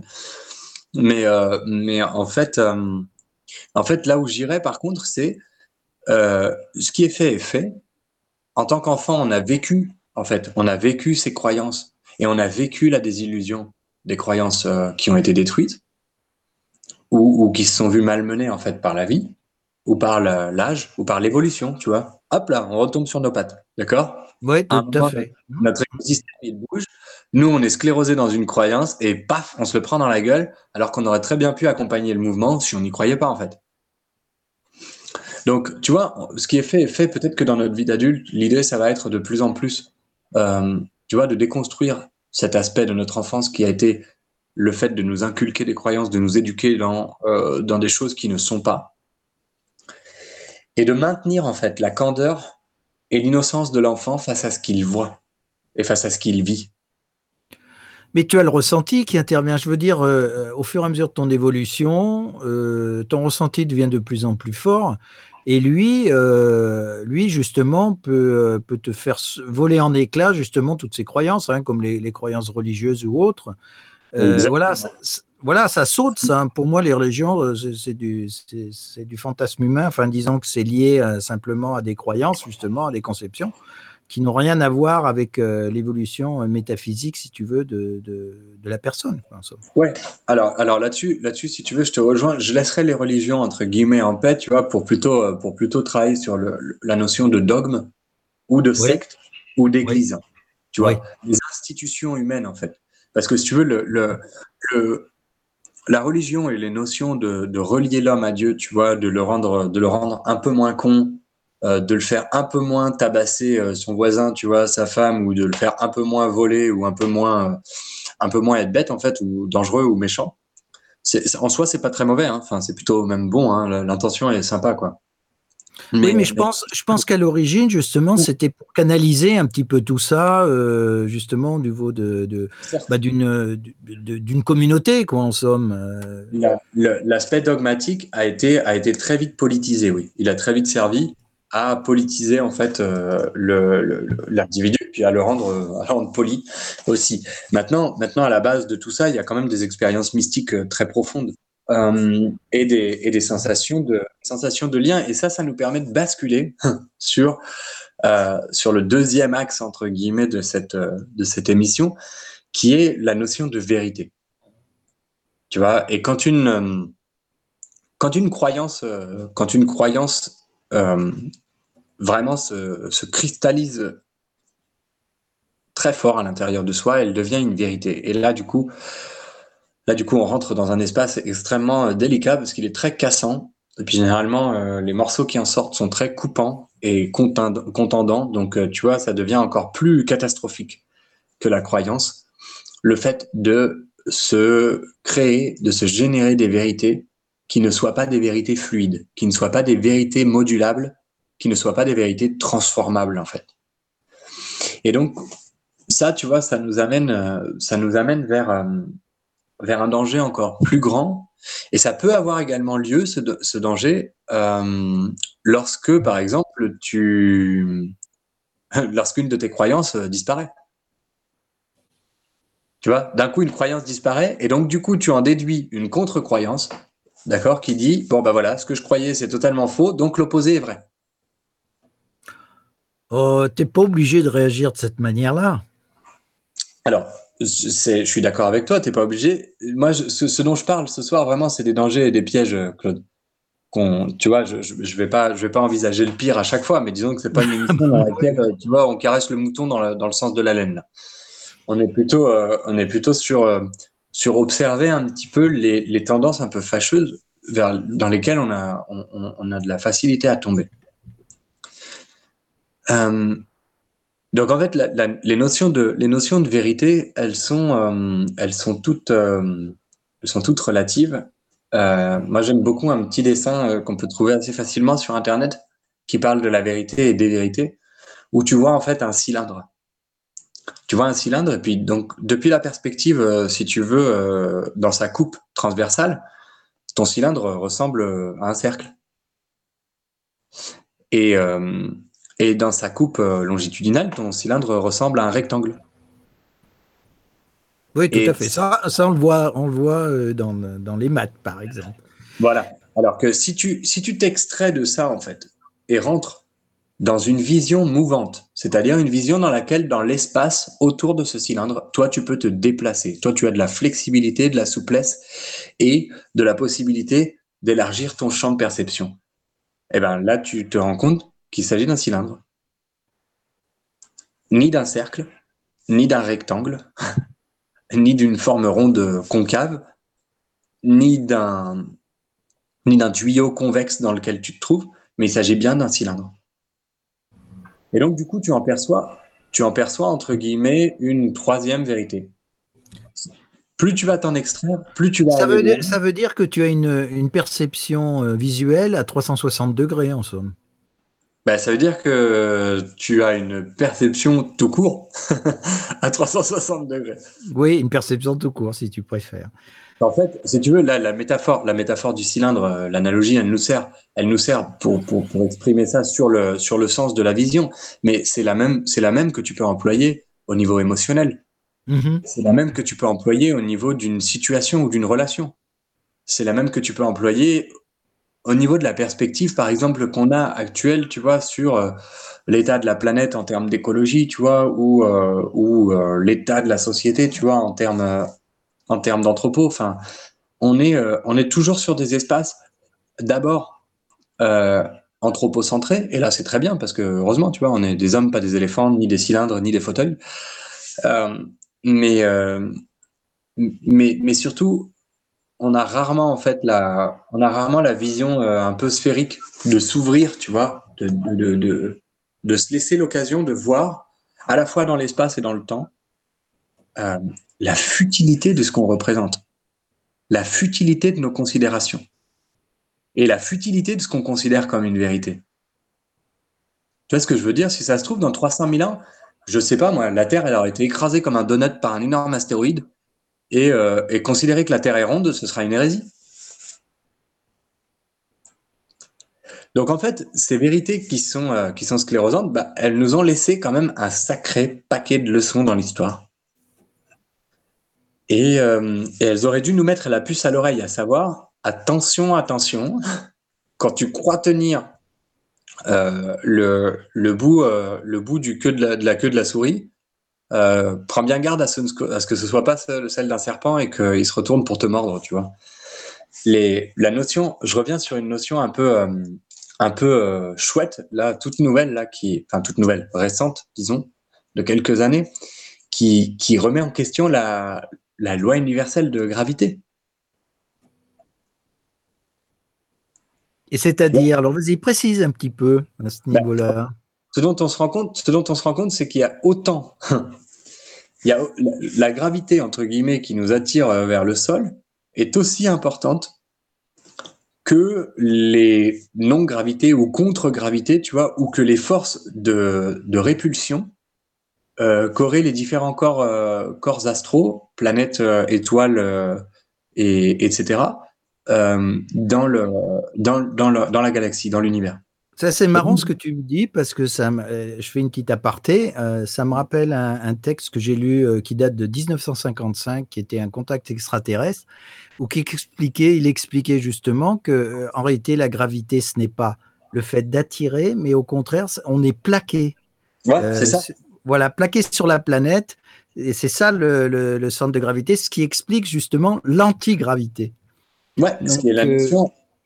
Mais, euh, mais en fait, euh, en fait, là où j'irai, par contre, c'est ce qui est fait est fait. En tant qu'enfant, on a vécu, en fait, on a vécu ces croyances et on a vécu la désillusion des croyances qui ont été détruites ou, ou qui se sont vues malmenées en fait par la vie ou par l'âge, ou par l'évolution, tu vois. Hop là, on retombe sur nos pattes, d'accord? Oui, tout à fait. Notre écosystème, il bouge. Nous, on est sclérosé dans une croyance et paf, on se le prend dans la gueule, alors qu'on aurait très bien pu accompagner le mouvement si on n'y croyait pas, en fait. Donc, tu vois, ce qui est fait est fait. Peut-être que dans notre vie d'adulte, l'idée, ça va être de plus en plus, euh, tu vois, de déconstruire cet aspect de notre enfance qui a été le fait de nous inculquer des croyances, de nous éduquer dans, euh, dans des choses qui ne sont pas et de maintenir en fait la candeur et l'innocence de l'enfant face à ce qu'il voit et face à ce qu'il vit. Mais tu as le ressenti qui intervient. Je veux dire, euh, au fur et à mesure de ton évolution, euh, ton ressenti devient de plus en plus fort. Et lui, euh, lui justement, peut, peut te faire voler en éclats justement toutes ses croyances, hein, comme les, croyances religieuses ou autres. voilà, voilà, ça saute, ça. Pour moi, les religions, euh, c'est du, du fantasme humain. Enfin, disons que c'est lié euh, simplement à des croyances, justement, à des conceptions, qui n'ont rien à voir avec euh, l'évolution métaphysique, si tu veux, de, de, la personne. ouais. Alors, alors là-dessus, là-dessus, si tu veux, je te rejoins. Je laisserai les religions entre guillemets en paix, tu vois, pour plutôt, pour plutôt travailler sur le, la notion de dogme ou de secte ou d'église. Tu vois, les institutions humaines, en fait. Parce que si tu veux, le, le, le la religion et les notions de, relier l'homme à Dieu, tu vois, de le rendre, de le rendre un peu moins con, euh, de le faire un peu moins tabasser euh, son voisin, tu vois, sa femme, ou de le faire un peu moins voler, ou un peu moins, euh, un peu moins être bête en fait, ou dangereux ou méchant. en soi, c'est pas très mauvais. Hein. Enfin, c'est plutôt même bon. Hein. L'intention est sympa, quoi. Mais, oui, mais je pense, je pense qu'à l'origine, justement, c'était pour canaliser un petit peu tout ça, euh, justement, au niveau de, de bah, d'une, d'une communauté, quoi, en somme. Euh. L'aspect dogmatique a été, a été très vite politisé, oui. Il a très vite servi à politiser, en fait, euh, le, l'individu, puis à le rendre, à le rendre poli aussi. Maintenant, maintenant, à la base de tout ça, il y a quand même des expériences mystiques très profondes euh, et, des, sensations de, sensations de lien. Et ça, ça nous permet de basculer sur, euh, sur le deuxième axe, entre guillemets, de cette, de cette émission, qui est la notion de vérité. Tu vois, et quand une, quand une croyance, quand une croyance euh, vraiment se, se, cristallise très fort à l'intérieur de soi, elle devient une vérité. Et là, du coup, là, du coup, on rentre dans un espace extrêmement euh, délicat parce qu'il est très cassant. Et puis généralement, euh, les morceaux qui en sortent sont très coupants et contendants. Donc, euh, tu vois, ça devient encore plus catastrophique que la croyance. Le fait de se créer, de se générer des vérités qui ne soient pas des vérités fluides, qui ne soient pas des vérités modulables, qui ne soient pas des vérités transformables, en fait. Et donc, ça, tu vois, ça nous amène, ça nous amène vers, vers un danger encore plus grand. Et ça peut avoir également lieu, ce, ce danger, euh, lorsque, par exemple, tu, lorsqu'une de tes croyances disparaît. Tu vois, d'un coup, une croyance disparaît, et donc, du coup, tu en déduis une contre-croyance, d'accord, qui dit, bon, ben voilà, ce que je croyais, c'est totalement faux, donc l'opposé est vrai. Oh, t'es pas obligé de réagir de cette manière-là. Alors, je suis d'accord avec toi, tu n'es pas obligé. Moi, ce, dont je parle ce soir, vraiment, c'est des dangers et des pièges, Claude. tu vois, je ne vais, pas, je vais pas envisager le pire à chaque fois, mais disons que c'est pas une émission dans laquelle, tu vois, on caresse le mouton dans, le sens de la laine. On est plutôt, euh, on est plutôt sur, euh, sur observer un petit peu les, tendances un peu fâcheuses vers, dans lesquelles on a, on, a de la facilité à tomber. Euh, donc en fait, les, notions de, les notions de vérité, elles sont, euh, elles sont, toutes, euh, elles sont toutes relatives. Euh, moi, j'aime beaucoup un petit dessin qu'on peut trouver assez facilement sur Internet qui parle de la vérité et des vérités, où tu vois en fait un cylindre. Tu vois un cylindre, et puis donc depuis la perspective, si tu veux, dans sa coupe transversale, ton cylindre ressemble à un cercle. Et, et dans sa coupe euh, longitudinale, ton cylindre ressemble à un rectangle. Oui, tout à fait. Ça, ça, on le voit, on le voit euh, dans, dans, les maths, par exemple. Voilà. Alors que si tu si tu t'extrais de ça, en fait, et rentres dans une vision mouvante, c'est-à-dire une vision dans laquelle, dans l'espace autour de ce cylindre, toi, tu peux te déplacer. Toi, tu as de la flexibilité, de la souplesse et de la possibilité d'élargir ton champ de perception. Et eh ben là, tu te rends compte qu'il s'agit d'un cylindre, ni d'un cercle, ni d'un rectangle, ni d'une forme ronde concave, ni d'un ni d'un tuyau convexe dans lequel tu te trouves, mais il s'agit bien d'un cylindre. Et donc du coup, tu en perçois, tu en perçois entre guillemets une troisième vérité. Plus tu vas t'en extraire, plus tu vas. Ça veut, dire, ça veut dire que tu as une, une perception euh, visuelle à 360 degrés en somme. Bah, ça veut dire que tu as une perception tout court à 360 degrés. Oui, une perception tout court, si tu préfères. En fait, si tu veux, là, la métaphore, la métaphore du cylindre, euh, l'analogie, elle nous sert, elle nous sert pour, pour, pour, exprimer ça sur le, sur le sens de la vision. Mais c'est la même, c'est la même que tu peux employer au niveau émotionnel. Mm-hmm. C'est la même que tu peux employer au niveau d'une situation ou d'une relation. C'est la même que tu peux employer au niveau de la perspective, par exemple, qu'on a actuelle, tu vois, sur euh, l'état de la planète en termes d'écologie, tu vois, ou, euh, ou euh, l'état de la société, tu vois, en termes en termes d'anthropo. Enfin, on est on est toujours sur des espaces d'abord anthropocentrés, et là c'est très bien parce que heureusement, tu vois, on est des hommes, pas des éléphants, ni des cylindres, ni des fauteuils. mais mais mais surtout on a rarement en fait la, on a rarement la vision euh, un peu sphérique de s'ouvrir, tu vois, de, de, de, de se laisser l'occasion de voir à la fois dans l'espace et dans le temps euh, la futilité de ce qu'on représente, la futilité de nos considérations et la futilité de ce qu'on considère comme une vérité. Tu vois ce que je veux dire? Si ça se trouve, dans 300 000 ans, je sais pas moi, la Terre elle aurait été écrasée comme un donut par un énorme astéroïde euh, et, considérer que la Terre est ronde, ce sera une hérésie. Donc en fait, ces vérités qui sont, euh, qui sont sclérosantes, bah, elles nous ont laissé quand même un sacré paquet de leçons dans l'histoire. Et, euh, et, elles auraient dû nous mettre la puce à l'oreille, à savoir, attention, attention, quand tu crois tenir le, le, bout, le bout du queue de, la, de la queue de la souris, euh, prends bien garde à ce, à ce que ce soit pas celle, d'un serpent et qu'il se retourne pour te mordre, tu vois. Les, la notion, je reviens sur une notion un peu, euh, un peu euh, chouette, là, toute nouvelle, là, qui, enfin toute nouvelle, récente, disons, de quelques années, qui, qui remet en question la, la loi universelle de gravité. Et c'est-à-dire, alors vas-y, précise un petit peu à ce Bah, niveau-là. Ce dont on se rend compte, c'est qu'il y a autant, la, gravité entre guillemets qui nous attire euh, vers le sol est aussi importante que les non-gravités ou contre-gravités, tu vois, ou que les forces de, répulsion euh, qu'auraient les différents corps, euh, astraux, planètes, étoiles, et, etc., dans la galaxie, dans l'univers. Ça, c'est marrant ce que tu me dis parce que ça, euh, je fais une petite aparté. euh, ça me rappelle un, un texte que j'ai lu euh, qui date de 1955, qui était un contact extraterrestre, où qui expliquait, il expliquait justement que euh, en réalité la gravité ce n'est pas le fait d'attirer, mais au contraire, on est plaqué. Ouais, c'est ça. Voilà, plaqué sur la planète. Et c'est ça le, le- le centre de gravité, ce qui explique justement l'antigravité. Ouais, ce qui est la.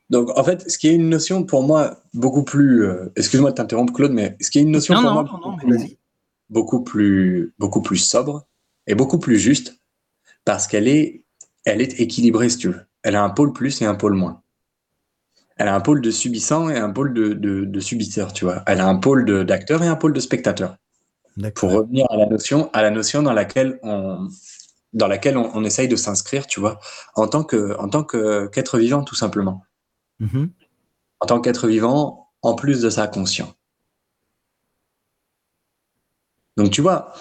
Donc, en fait, ce qui est une notion pour moi beaucoup plus. euh, Excuse-moi de t'interrompre, Claude, mais ce qui est une notion Non, pour non, moi non, beaucoup, plus, beaucoup plus, beaucoup plus sobre et beaucoup plus juste parce qu'elle est, elle est équilibrée, si tu veux. Elle a un pôle plus et un pôle moins. Elle a un pôle de subissant et un pôle de, de, de subisseur, tu vois. Elle a un pôle d'acteur et un pôle de spectateur. Pour revenir à la notion, à la notion dans laquelle on, dans laquelle on, on essaye de s'inscrire, tu vois, en tant que, en tant que qu'être vivant, tout simplement. Mhm. En tant qu'être vivant, en plus de ça, conscient. Donc, tu vois,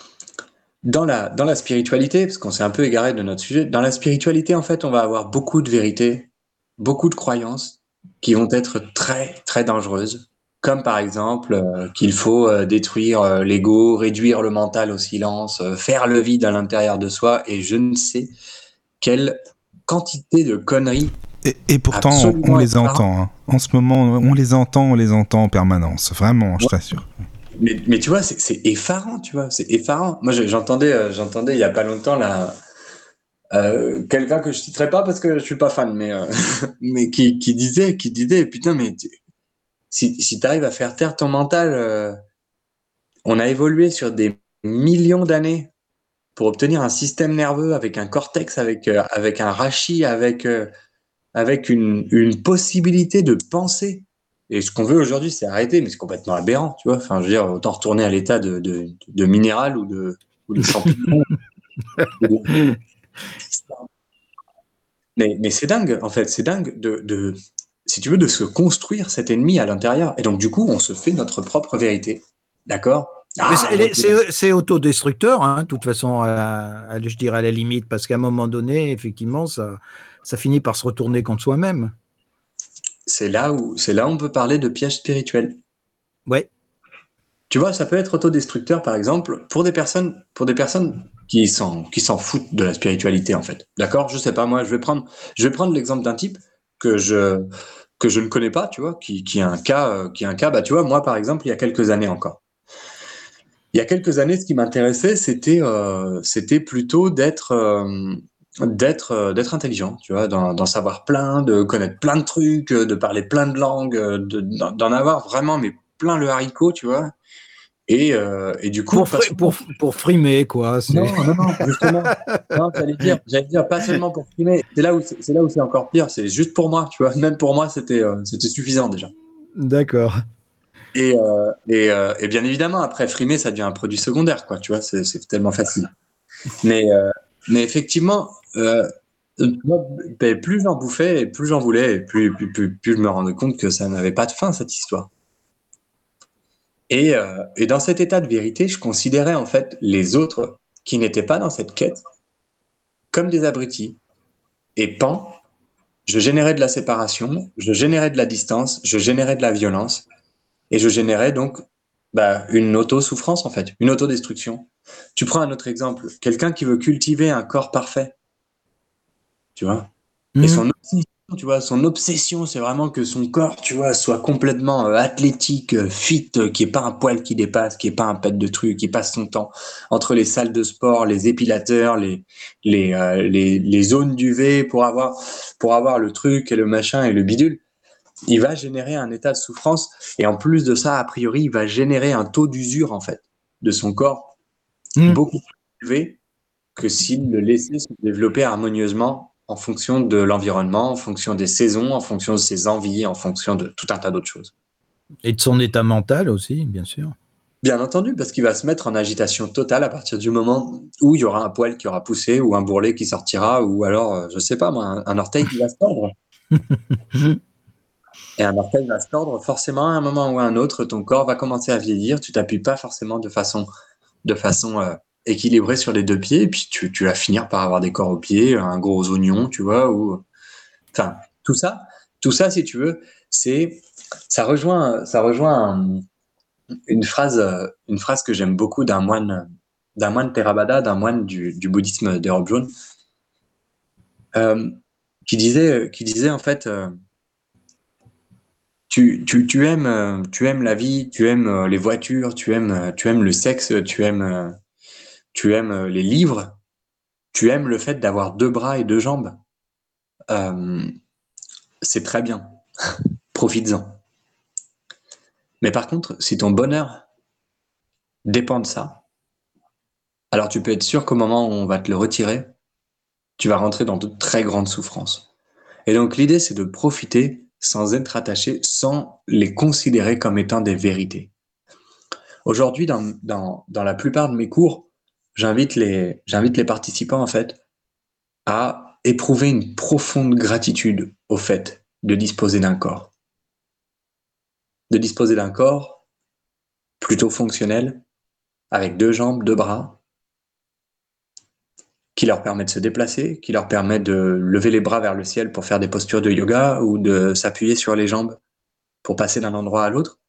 dans la, dans la spiritualité, parce qu'on s'est un peu égaré de notre sujet, dans la spiritualité, en fait, on va avoir beaucoup de vérités, beaucoup de croyances qui vont être très, très dangereuses. Comme par exemple euh, qu'il faut euh, détruire euh, l'ego, réduire le mental au silence, faire le vide à l'intérieur de soi, et je ne sais quelle quantité de conneries. Et, et pourtant, on, Absolument on les entend. hein. En ce moment, on les entend, on les entend en permanence. Vraiment, je t'assure. Mais, mais tu vois, c'est effarant, tu vois, c'est effarant. Moi, j'entendais, euh, j'entendais il y a pas longtemps là, euh, quelqu'un que je citerai pas parce que je suis pas fan, mais euh, mais qui, qui disait, qui disait, putain, mais si si t'arrives à faire taire ton mental, on a évolué sur des millions d'années pour obtenir un système nerveux avec un cortex, avec avec un rachis, avec avec une une possibilité de penser. Et ce qu'on veut aujourd'hui, c'est arrêter, mais c'est complètement aberrant, tu vois. Enfin, je veux dire, autant retourner à l'état de, de, de minéral ou de, ou de champignon. mais mais c'est dingue, en fait, c'est dingue de, de, si tu veux, de se construire cet ennemi à l'intérieur. Et donc, du coup, on se fait notre propre vérité. D'accord? Ah, c'est- autodestructeur, hein, de toute façon, à- je dirais à la limite, parce qu'à un moment donné, effectivement, ça, ça finit par se retourner contre soi-même. c'est là où c'est là où on peut parler de piège spirituel. Ouais. Tu vois, ça peut être autodestructeur, par exemple, pour des personnes, pour des personnes qui s'en, qui s'en foutent de la spiritualité, en fait. D'accord? Je sais pas, moi, je vais prendre, je vais prendre l'exemple d'un type que je, que je ne connais pas, tu vois, qui, qui a un cas, euh, qui a un cas, bah, tu vois, moi, par exemple, il y a quelques années encore. Il y a quelques années, ce qui m'intéressait, c'était, euh, c'était plutôt d'être, euh, d'être, euh, d'être intelligent, tu vois, d'en, savoir plein, de connaître plein de trucs, euh, de parler plein de langues, euh, de, d'en avoir vraiment, mais plein le haricot, tu vois. Et, euh, et du coup, Pour, fri- pour, pour frimer, quoi. non, non, non, justement. non, j'allais dire, dire pas seulement pour frimer. C'est là où c'est là où c'est encore pire. C'est juste pour moi, tu vois. Même pour moi, c'était euh, c'était suffisant déjà. D'accord. Et, euh, et, et bien évidemment, après frimer, ça devient un produit secondaire, quoi. Tu vois, c'est tellement facile. Mais mais effectivement, euh, ben, plus j'en bouffais, plus j'en voulais, et plus, plus, je me rendais compte que ça n'avait pas de fin cette histoire. Et, euh, et dans cet état de vérité, je considérais en fait les autres qui n'étaient pas dans cette quête comme des abrutis. Et pan, je générais de la séparation, je générais de la distance, je générais de la violence, et je générais donc bah, une auto-souffrance en fait, une autodestruction. Tu prends un autre exemple, quelqu'un qui veut cultiver un corps parfait, tu vois, et Mhm. son obsession tu vois, son obsession, c'est vraiment que son corps, tu vois, soit complètement euh, athlétique, euh, fit, euh, qui est pas un poil qui dépasse, qui est pas un pet de truc, qui passe son temps entre les salles de sport, les épilateurs, les les les, les zones d'UV pour avoir pour avoir le truc et le machin et le bidule. Il va générer un état de souffrance et en plus de ça, a priori, il va générer un taux d'usure en fait de son corps Mm. beaucoup plus élevé que s'il le laissait se développer harmonieusement en fonction de l'environnement, en fonction des saisons, en fonction de ses envies, en fonction de tout un tas d'autres choses. Et de son état mental aussi, bien sûr. Bien entendu, parce qu'il va se mettre en agitation totale à partir du moment où il y aura un poil qui aura poussé, ou un bourrelet qui sortira, ou alors, euh, je sais pas moi, un, un orteil qui va se tordre. Et un orteil va se tordre, forcément, à un moment ou à un autre, ton corps va commencer à vieillir, tu t'appuies pas forcément de façon, de façon euh, équilibrée sur les deux pieds, et puis tu, vas finir par avoir des corps aux pieds, un gros oignon, tu vois, ou... Enfin, tout ça, tout ça, si tu veux, c'est... Ça rejoint, ça rejoint un- une phrase, une phrase que j'aime beaucoup d'un moine, d'un moine Theravada, d'un moine du, du bouddhisme d'Europe jaune, euh, qui disait, qui disait en fait, euh, euh, tu aimes la vie, tu aimes euh, les voitures, tu aimes, euh, tu aimes le sexe, tu aimes, les livres, tu aimes le fait d'avoir deux bras et deux jambes. C'est très bien, profites-en. Mais par contre, si ton bonheur dépend de ça, alors tu peux être sûr qu'au moment où on va te le retirer, tu vas rentrer dans de très grandes souffrances. Et donc l'idée, c'est de profiter sans être attaché, sans les considérer comme étant des vérités. Aujourd'hui, dans, dans, dans la plupart de mes cours, j'invite les, j'invite les participants, en fait, à éprouver une profonde gratitude au fait de disposer d'un corps. De disposer d'un corps plutôt fonctionnel, avec deux jambes, deux bras, qui leur permet de se déplacer, qui leur permet de lever les bras vers le ciel pour faire des postures de yoga ou de s'appuyer sur les jambes pour passer d'un endroit à l'autre.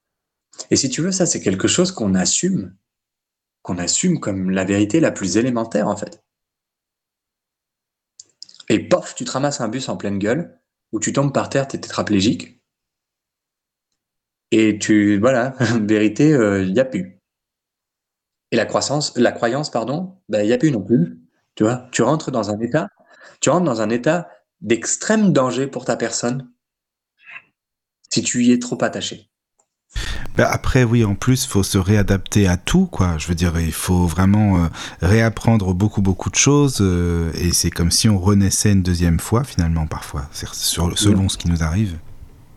Et si tu veux, ça, c'est quelque chose qu'on assume, qu'on assume comme la vérité la plus élémentaire, en fait. Et pof, tu te ramasses un bus en pleine gueule, où tu tombes par terre, t'es tétraplégique. Et tu, voilà, vérité, il n'y a plus. Et la croissance, la croyance, pardon, il n'y a plus non plus. Tu vois, tu rentres dans un état, tu rentres dans un état d'extrême danger pour ta personne si tu y es trop attaché. Ben après, oui, en plus, faut se réadapter à tout, quoi. Je veux dire, il faut vraiment euh, réapprendre beaucoup, beaucoup de choses, euh, et c'est comme si on renaissait une deuxième fois, finalement, parfois, sur, selon ce qui nous arrive.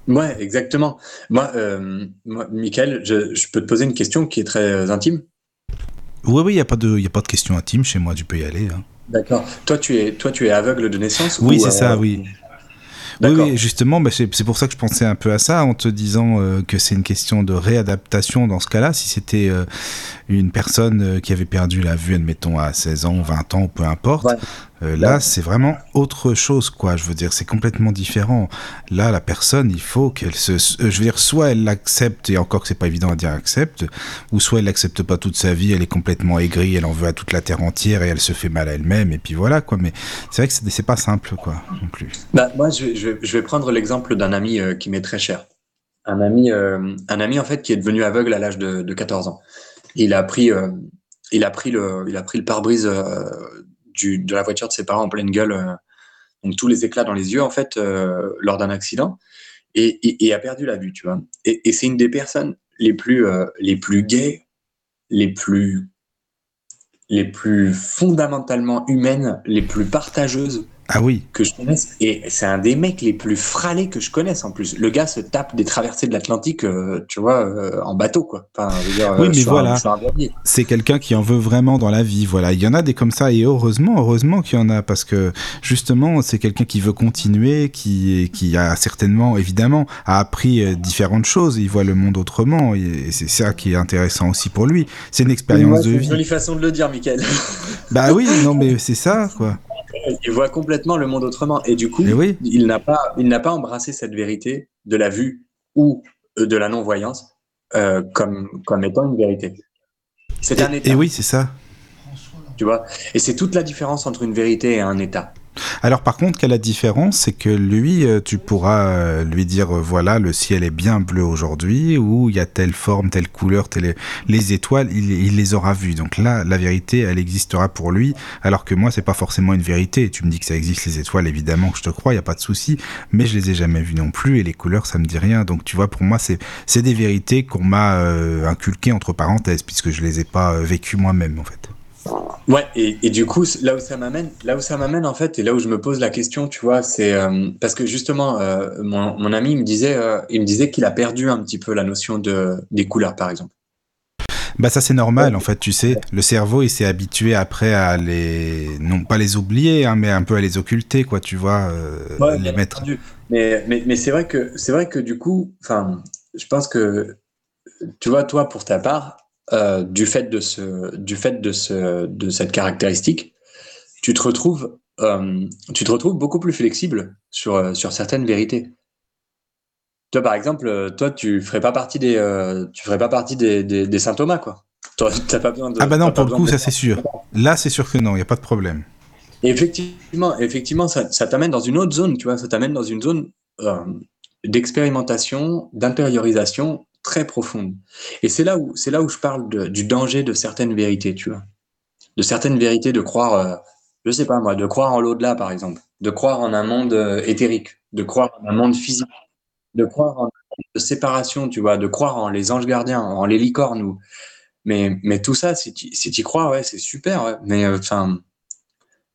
Ouais, exactement. Moi, euh, moi Michael, je, je, peux te poser une question qui est très intime. Oui, oui, il n'y a, pas de, y a pas de question intime chez moi, tu peux y aller. Hein. D'accord. Toi, tu es, toi, tu es aveugle de naissance Oui, c'est ça, oui. Oui, oui, justement, bah, c'est pour ça que je pensais un peu à ça en te disant euh, que c'est une question de réadaptation dans ce cas-là. Si c'était euh, une personne euh, qui avait perdu la vue, admettons, à 16 ans, 20 ans, peu importe, ouais. Là, ouais. c'est vraiment autre chose, quoi. Je veux dire, c'est complètement différent. Là, la personne, il faut qu'elle se. je veux dire, soit elle l'accepte, et encore que c'est pas évident à dire accepte, ou soit elle l'accepte pas toute sa vie, elle est complètement aigrie, elle en veut à toute la terre entière et elle se fait mal à elle-même, et puis voilà, quoi. Mais c'est vrai que c'est pas simple, quoi, non plus. Bah, moi, je, vais prendre l'exemple d'un ami euh, qui m'est très cher. Un ami, euh, un ami en fait qui est devenu aveugle à l'âge de, de, 14 ans. Il a pris, euh, il a pris le, il a pris le pare-brise de la voiture de ses parents en pleine gueule, donc tous les éclats dans les yeux en fait lors d'un accident, et, a perdu la vue, tu vois. Et, et c'est une des personnes les plus, les plus gaies, les plus, les plus fondamentalement humaines, les plus partageuses ah oui. que je connaisse. Et c'est un des mecs les plus fralés que je connaisse en plus. Le gars se tape des traversées de l'Atlantique, euh, tu vois, euh, en bateau, quoi. Enfin, je veux dire, oui, mais voilà. C'est quelqu'un qui en veut vraiment dans la vie. Voilà. Il y en a des comme ça et heureusement, heureusement qu'il y en a parce que justement, c'est quelqu'un qui veut continuer, qui, qui a certainement, évidemment, a appris euh, différentes choses. Il voit le monde autrement et c'est ça qui est intéressant aussi pour lui. C'est une expérience de vie. C'est une jolie façon de le dire, Michael. bah oui, non, mais c'est ça, quoi il voit complètement le monde autrement. Et du coup oui. il n'a pas il n'a pas embrassé cette vérité de la vue ou de la non voyance euh, comme comme étant une vérité. C'est un état. et oui c'est ça. Tu vois? Et c'est toute la différence entre une vérité et un état Alors par contre, quelle est la différence? C'est que lui, euh, tu pourras euh, lui dire, euh, voilà, le ciel est bien bleu aujourd'hui, ou il y a telle forme, telle couleur, telle... les étoiles, il, les aura vues. Donc là, la vérité, elle existera pour lui, alors que moi, c'est pas forcément une vérité. Tu me dis que ça existe, les étoiles, évidemment que je te crois, il n'y a pas de souci, mais je les ai jamais vues non plus, et les couleurs, ça me dit rien. Donc tu vois, pour moi, c'est des vérités qu'on m'a inculquées entre parenthèses, puisque je les ai pas vécues moi-même, en fait. Ouais, et, du coup, là où ça m'amène, là où ça m'amène en fait, et là où je me pose la question, tu vois, c'est euh, parce que justement, euh, mon, ami me disait, euh, il me disait qu'il a perdu un petit peu la notion de des couleurs, par exemple. Bah ça c'est normal en fait, tu sais, le cerveau il s'est habitué après à les, non pas les oublier, hein, mais un peu à les occulter, quoi, tu vois, les mettre. Mais, mais, mais c'est vrai que c'est vrai que du coup, enfin, je pense que tu vois, toi pour ta part, euh, du fait de ce, du fait de ce, de cette caractéristique, tu te retrouves, euh, tu te retrouves beaucoup plus flexible sur, euh, sur certaines vérités. Toi, par exemple, toi, tu ferais pas partie des, tu ferais pas partie des, des, saint Thomas, quoi. T'as pas besoin de. Ah bah non, pour le coup, ça c'est sûr. Là, c'est sûr que non, il y a pas de problème. effectivement, effectivement, ça, ça t'amène dans une autre zone, tu vois. Ça t'amène dans une zone d'expérimentation, d'intériorisation très profonde. Et c'est là où c'est là où je parle du danger de certaines vérités, tu vois, de certaines vérités de croire, euh, je sais pas moi, de croire en l'au-delà par exemple, de croire en un monde euh, éthérique, de croire en un monde physique, de croire en séparation, tu vois, de croire en les anges gardiens, en les licornes ou mais mais tout ça, si tu si y crois, ouais, c'est super, mais euh,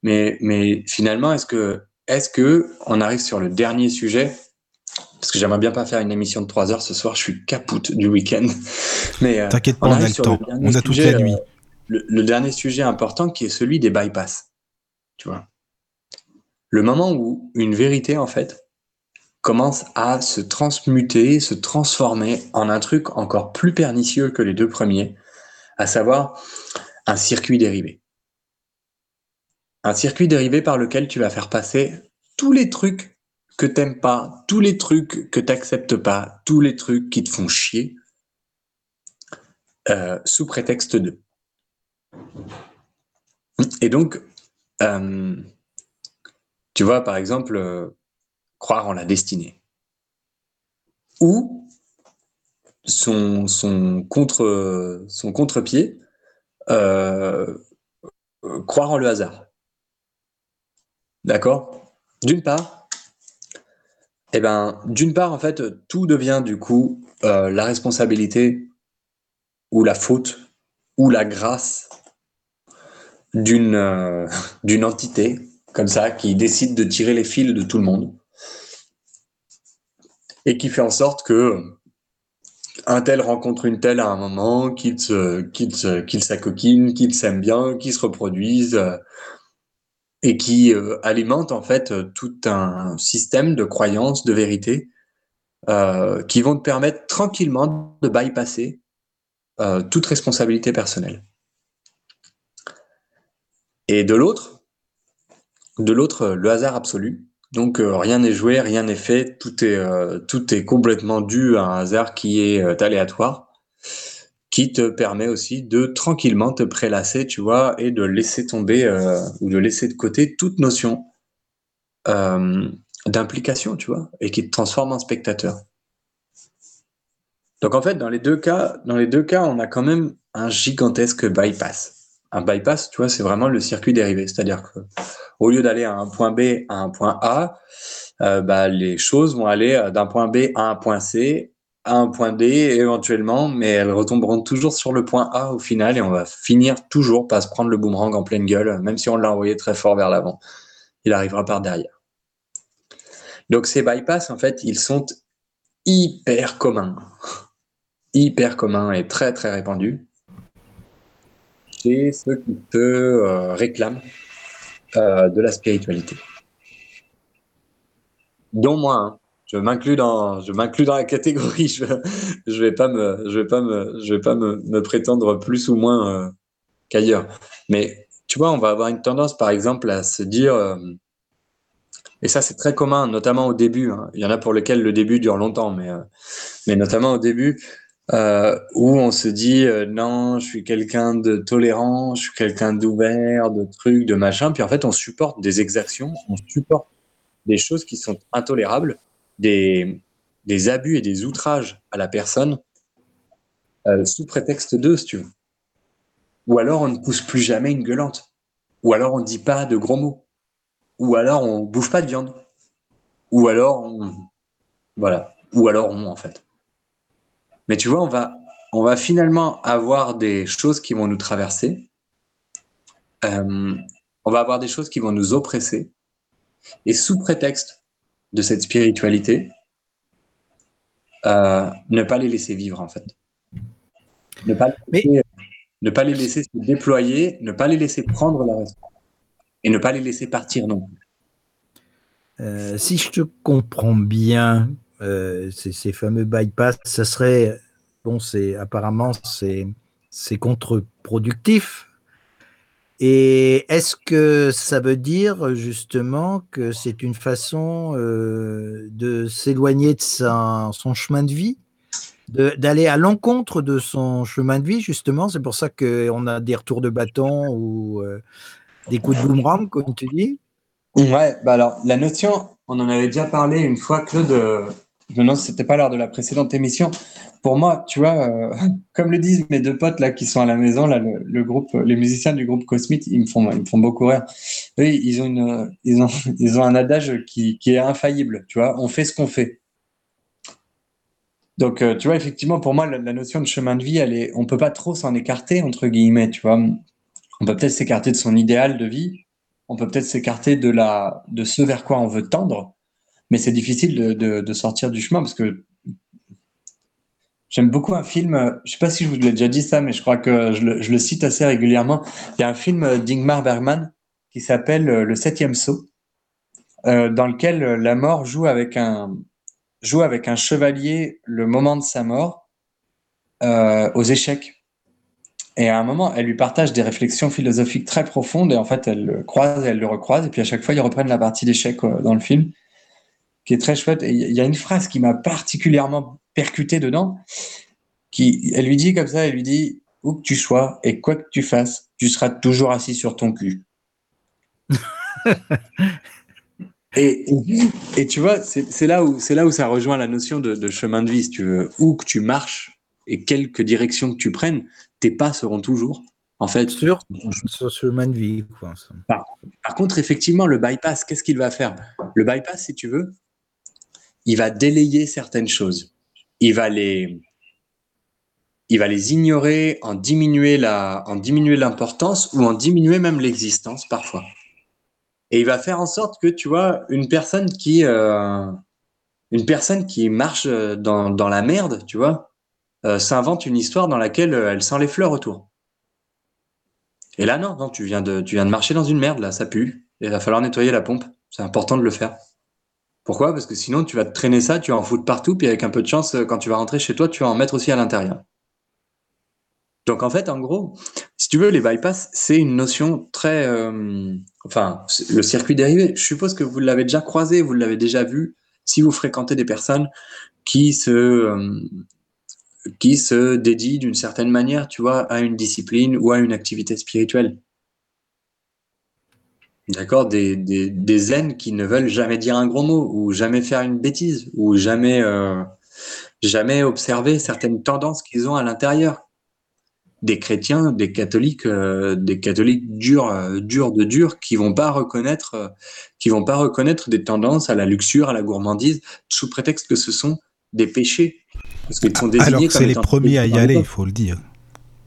mais mais finalement, est-ce que est-ce que on arrive sur le dernier sujet? Parce que j'aimerais bien pas faire une émission de 3 heures ce soir, je suis capoute du week-end. Mais euh, t'inquiète pas, on, a le temps, on a toute la nuit. Euh, le, dernier sujet important qui est celui des bypass. Tu vois, le moment où une vérité en fait commence à se transmuter, se transformer en un truc encore plus pernicieux que les deux premiers, à savoir un circuit dérivé. Un circuit dérivé par lequel tu vas faire passer tous les trucs que t'aimes pas, tous les trucs que t'acceptes pas, tous les trucs qui te font chier, euh, sous prétexte de. Et donc, euh, tu vois, par exemple, euh, croire en la destinée. Ou son, son contre son contre-pied, croire en le hasard. D'accord? D'une part, eh ben, d'une part, en fait, tout devient du coup euh, la responsabilité ou la faute ou la grâce d'une euh, d'une entité comme ça qui décide de tirer les fils de tout le monde et qui fait en sorte que un tel rencontre une telle à un moment, qu'il qu'il s'acoquine, qu'il s'aime bien, qu'il se reproduise, et qui euh, alimente en fait euh, tout un système de croyances, de vérités, euh, qui vont te permettre tranquillement de bypasser toute responsabilité personnelle. Et de l'autre, de l'autre, le hasard absolu. Donc rien n'est joué, rien n'est fait, tout est, tout est complètement dû à un hasard qui est aléatoire qui te permet aussi de tranquillement te prélasser, tu vois, et de laisser tomber euh, ou de laisser de côté toute notion euh, d'implication, tu vois, et qui te transforme en spectateur. Donc en fait, dans les deux cas, on a quand même un gigantesque bypass. Un bypass, tu vois, c'est vraiment le circuit dérivé, c'est-à-dire que au lieu d'aller à un point B à un point A, euh, bah, les choses vont aller d'un point B à un point C à un point D éventuellement, mais elles retomberont toujours sur le point A au final et on va finir toujours par se prendre le boomerang en pleine gueule, même si on l'a envoyé très fort vers l'avant. Il arrivera par derrière. Donc ces bypass, en fait, ils sont hyper communs. Hyper communs et très très répandus chez ceux qui te euh, réclament euh, de la spiritualité. Dont moi, hein je m'inclus dans, je m'inclus dans la catégorie. Je, je vais pas me, je vais pas me, je vais pas me, me prétendre plus ou moins euh, qu'ailleurs. Mais tu vois, on va avoir une tendance, par exemple, à se dire, euh, et ça c'est très commun, notamment au début. Hein. Il y en a pour lesquels le début dure longtemps, mais, euh, mais notamment au début, où on se dit non, je suis quelqu'un de tolérant, je suis quelqu'un d'ouvert, de trucs, de machin. Puis en fait, on supporte des exactions, on supporte des choses qui sont intolérables, des, abus et des outrages à la personne euh, sous prétexte d'eux, si tu veux. Ou alors on ne pousse plus jamais une gueulante. Ou alors on ne dit pas de gros mots. Ou alors on bouffe pas de viande. Ou alors on... Voilà. Ou alors on, en fait. Mais tu vois, on va, on va finalement avoir des choses qui vont nous traverser. Euh, on va avoir des choses qui vont nous oppresser. Et sous prétexte de cette spiritualité, euh, ne pas les laisser vivre en fait. Ne pas, les laisser, ne pas les laisser se déployer, ne pas les laisser prendre la responsabilité et ne pas les laisser partir non plus. Euh, si je te comprends bien, euh, ces, ces, fameux bypass, ça serait bon, c'est apparemment c'est contre-productif. Et est-ce que ça veut dire justement que c'est une façon euh, de s'éloigner de son chemin de vie, d'aller à l'encontre de son chemin de vie justement? C'est pour ça qu'on a des retours de bâton ou euh, des coups de boomerang, comme tu dis. Ouais, bah alors la notion, on en avait déjà parlé une fois, Claude. Si c'était pas lors de la précédente émission. Pour moi, tu vois, euh, comme le disent mes deux potes là qui sont à la maison, le, groupe, les musiciens du groupe Cosmite, ils me font, ils me font beaucoup rire. Eux, ils ont une, ils ont, ils ont un adage qui, est infaillible. Tu vois, on fait ce qu'on fait. Donc, euh, tu vois, effectivement, pour moi, la, la, notion de chemin de vie, elle est, on peut pas trop s'en écarter entre guillemets. Tu vois, on peut peut-être s'écarter de son idéal de vie. On peut peut-être s'écarter de la, de ce vers quoi on veut tendre mais c'est difficile de, sortir du chemin parce que j'aime beaucoup un film, je sais pas si je vous l'ai déjà dit ça, mais je crois que je le, cite assez régulièrement. Il y a un film d'Ingmar Bergman qui s'appelle Le septième saut, euh, dans lequel la mort joue avec un, joue avec un chevalier le moment de sa mort euh, aux échecs. Et à un moment, elle lui partage des réflexions philosophiques très profondes et en fait, elle le croise et elle le recroise. Et puis à chaque fois, ils reprennent la partie d'échecs euh, dans le film qui est très chouette. Et il y a une phrase qui m'a particulièrement percuté dedans. Qui, elle lui dit comme ça, elle lui dit où que tu sois et quoi que tu fasses, tu seras toujours assis sur ton cul. et, et, et, tu vois, c'est là où c'est là où ça rejoint la notion de, de, chemin de vie. Si tu veux, où que tu marches et quelque direction que tu prennes, tes pas seront toujours en fait sur ce chemin de vie. Quoi, par, par, contre, effectivement, le bypass, qu'est-ce qu'il va faire? Le bypass, si tu veux, il va délayer certaines choses. Il va les, ignorer, en diminuer l'importance ou en diminuer même l'existence parfois. Et il va faire en sorte que tu vois une personne qui, euh, marche dans, la merde, tu vois, euh, s'invente une histoire dans laquelle elle sent les fleurs autour. Et là non, non, tu viens de, tu viens de marcher dans une merde là, ça pue. Il va falloir nettoyer la pompe. C'est important de le faire. Pourquoi? Parce que sinon, tu vas te traîner ça, tu vas en foutre partout, puis avec un peu de chance, quand tu vas rentrer chez toi, tu vas en mettre aussi à l'intérieur. Donc en fait, en gros, si tu veux, les bypass, c'est une notion très... Euh, enfin, le circuit dérivé, je suppose que vous l'avez déjà croisé, vous l'avez déjà vu, si vous fréquentez des personnes qui se, euh, qui se dédient d'une certaine manière, tu vois, à une discipline ou à une activité spirituelle. D'accord des, des, des, zen qui ne veulent jamais dire un gros mot, ou jamais faire une bêtise, ou jamais, euh, jamais observer certaines tendances qu'ils ont à l'intérieur. Des chrétiens, des catholiques, euh, des catholiques durs, euh, durs de durs, qui vont pas reconnaître, euh, qui vont pas reconnaître des tendances à la luxure, à la gourmandise, sous prétexte que ce sont des péchés. Parce qu'ils sont désignés Alors que c'est les premiers à y aller, il faut le dire.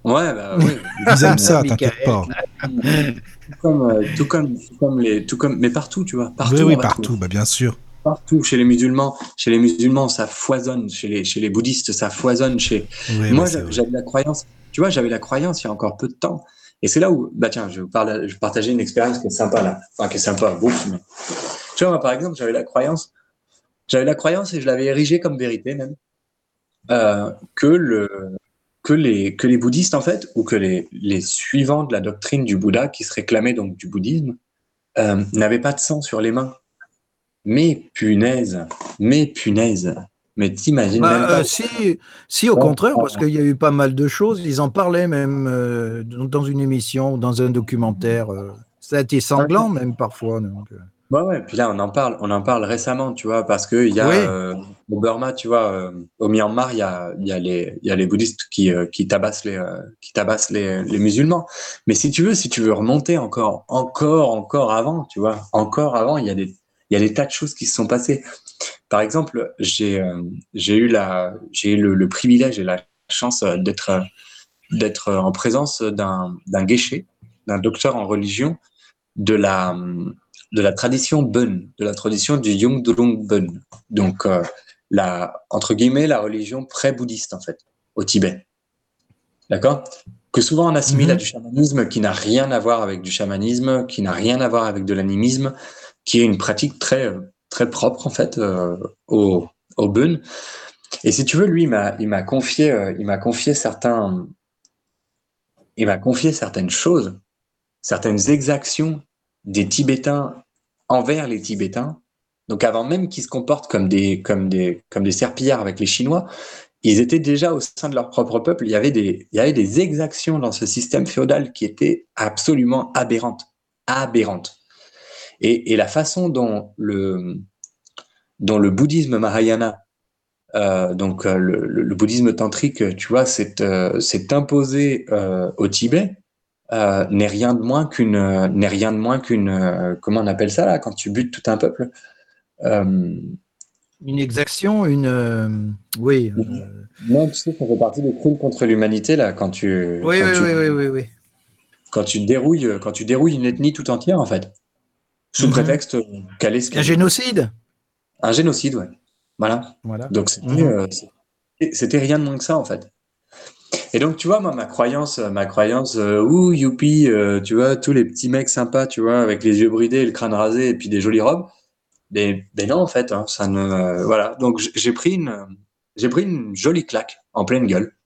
Ouais, bah oui. Ils aiment ça, t'inquiète pas. Tout comme, euh, tout comme, tout comme les, tout comme, mais partout, tu vois, partout. Oui, oui partout, bah bien sûr. Partout, chez les musulmans, chez les musulmans, ça foisonne, chez les, chez les bouddhistes, ça foisonne, chez. Oui, Moi, j'avais la croyance, tu vois, j'avais la croyance il y a encore peu de temps. Et c'est là où, bah tiens, je vais, je vais partager une expérience qui est sympa là, enfin qui est sympa, ouf, mais... Tu vois, moi, par exemple, j'avais la croyance, j'avais la croyance et je l'avais érigée comme vérité même, euh, que le, que les, que les bouddhistes, en fait, ou que les, les suivants de la doctrine du Bouddha, qui se réclamaient donc du bouddhisme, euh, n'avaient pas de sang sur les mains. Mais punaise, mais punaise, Mais t'imagines Bah, même pas. euh, si, si, au contraire, parce qu'il y a eu pas mal de choses. Ils en parlaient même euh, dans une émission, dans un documentaire. ça a été sanglant même parfois. donc. Ouais, ouais. Puis là, on en parle, on en parle récemment, tu vois, parce que il y a Oui. euh, au Burma, tu vois, euh, au Myanmar, il y a, y a y a les bouddhistes qui, euh, qui tabassent les, qui tabassent les, les musulmans. Mais si tu veux, si tu veux remonter encore, encore, encore avant, tu vois, encore avant, il y a des, y a des tas de choses qui se sont passées. Par exemple, j'ai, eu la, j'ai eu le, le privilège et la chance d'être, d'être en présence d'un, d'un guéché, d'un docteur en religion de la, de la tradition Bön, de la tradition du Yungdrung Bön. Donc, euh, la, entre guillemets, la religion pré-bouddhiste, en fait, au Tibet. D'accord? Que souvent on assimile Mhm. à du chamanisme qui n'a rien à voir avec du chamanisme, qui n'a rien à voir avec de l'animisme, qui est une pratique très, très propre, en fait, euh, au, au Bön. Et si tu veux, lui, il m'a, il m'a confié, euh, il m'a confié certains, il m'a confié certaines choses, certaines exactions des Tibétains envers les Tibétains. Donc avant même qu'ils se comportent comme des, comme des, comme des avec les Chinois, ils étaient déjà au sein de leur propre peuple. Il y avait des, il y avait des exactions dans ce système féodal qui étaient absolument aberrantes, aberrantes. Et, la façon dont le, dont le bouddhisme Mahayana, euh, donc euh, le, bouddhisme tantrique, tu vois, s'est euh, imposé au Tibet, euh, n'est rien de moins qu'une euh, n'est rien de moins qu'une euh, comment on appelle ça là quand tu butes tout un peuple Une exaction, une. oui. non tu sais ça fait partie des crimes contre l'humanité là quand tu oui, quand oui, tu, oui, oui, oui, oui. quand tu dérouilles quand tu dérouilles une ethnie tout entière en fait sous Mhm. prétexte qu'elle est Un génocide? Un génocide ouais voilà Voilà. Donc c'était Mhm. c'était rien de moins que ça en fait. Et donc tu vois moi ma croyance ma croyance euh, ouh youpi euh, tu vois tous les petits mecs sympas tu vois avec les yeux bridés le crâne rasé et puis des jolies robes. Mais, non en fait hein, ça ne euh, voilà donc j'ai pris une j'ai pris une jolie claque en pleine gueule.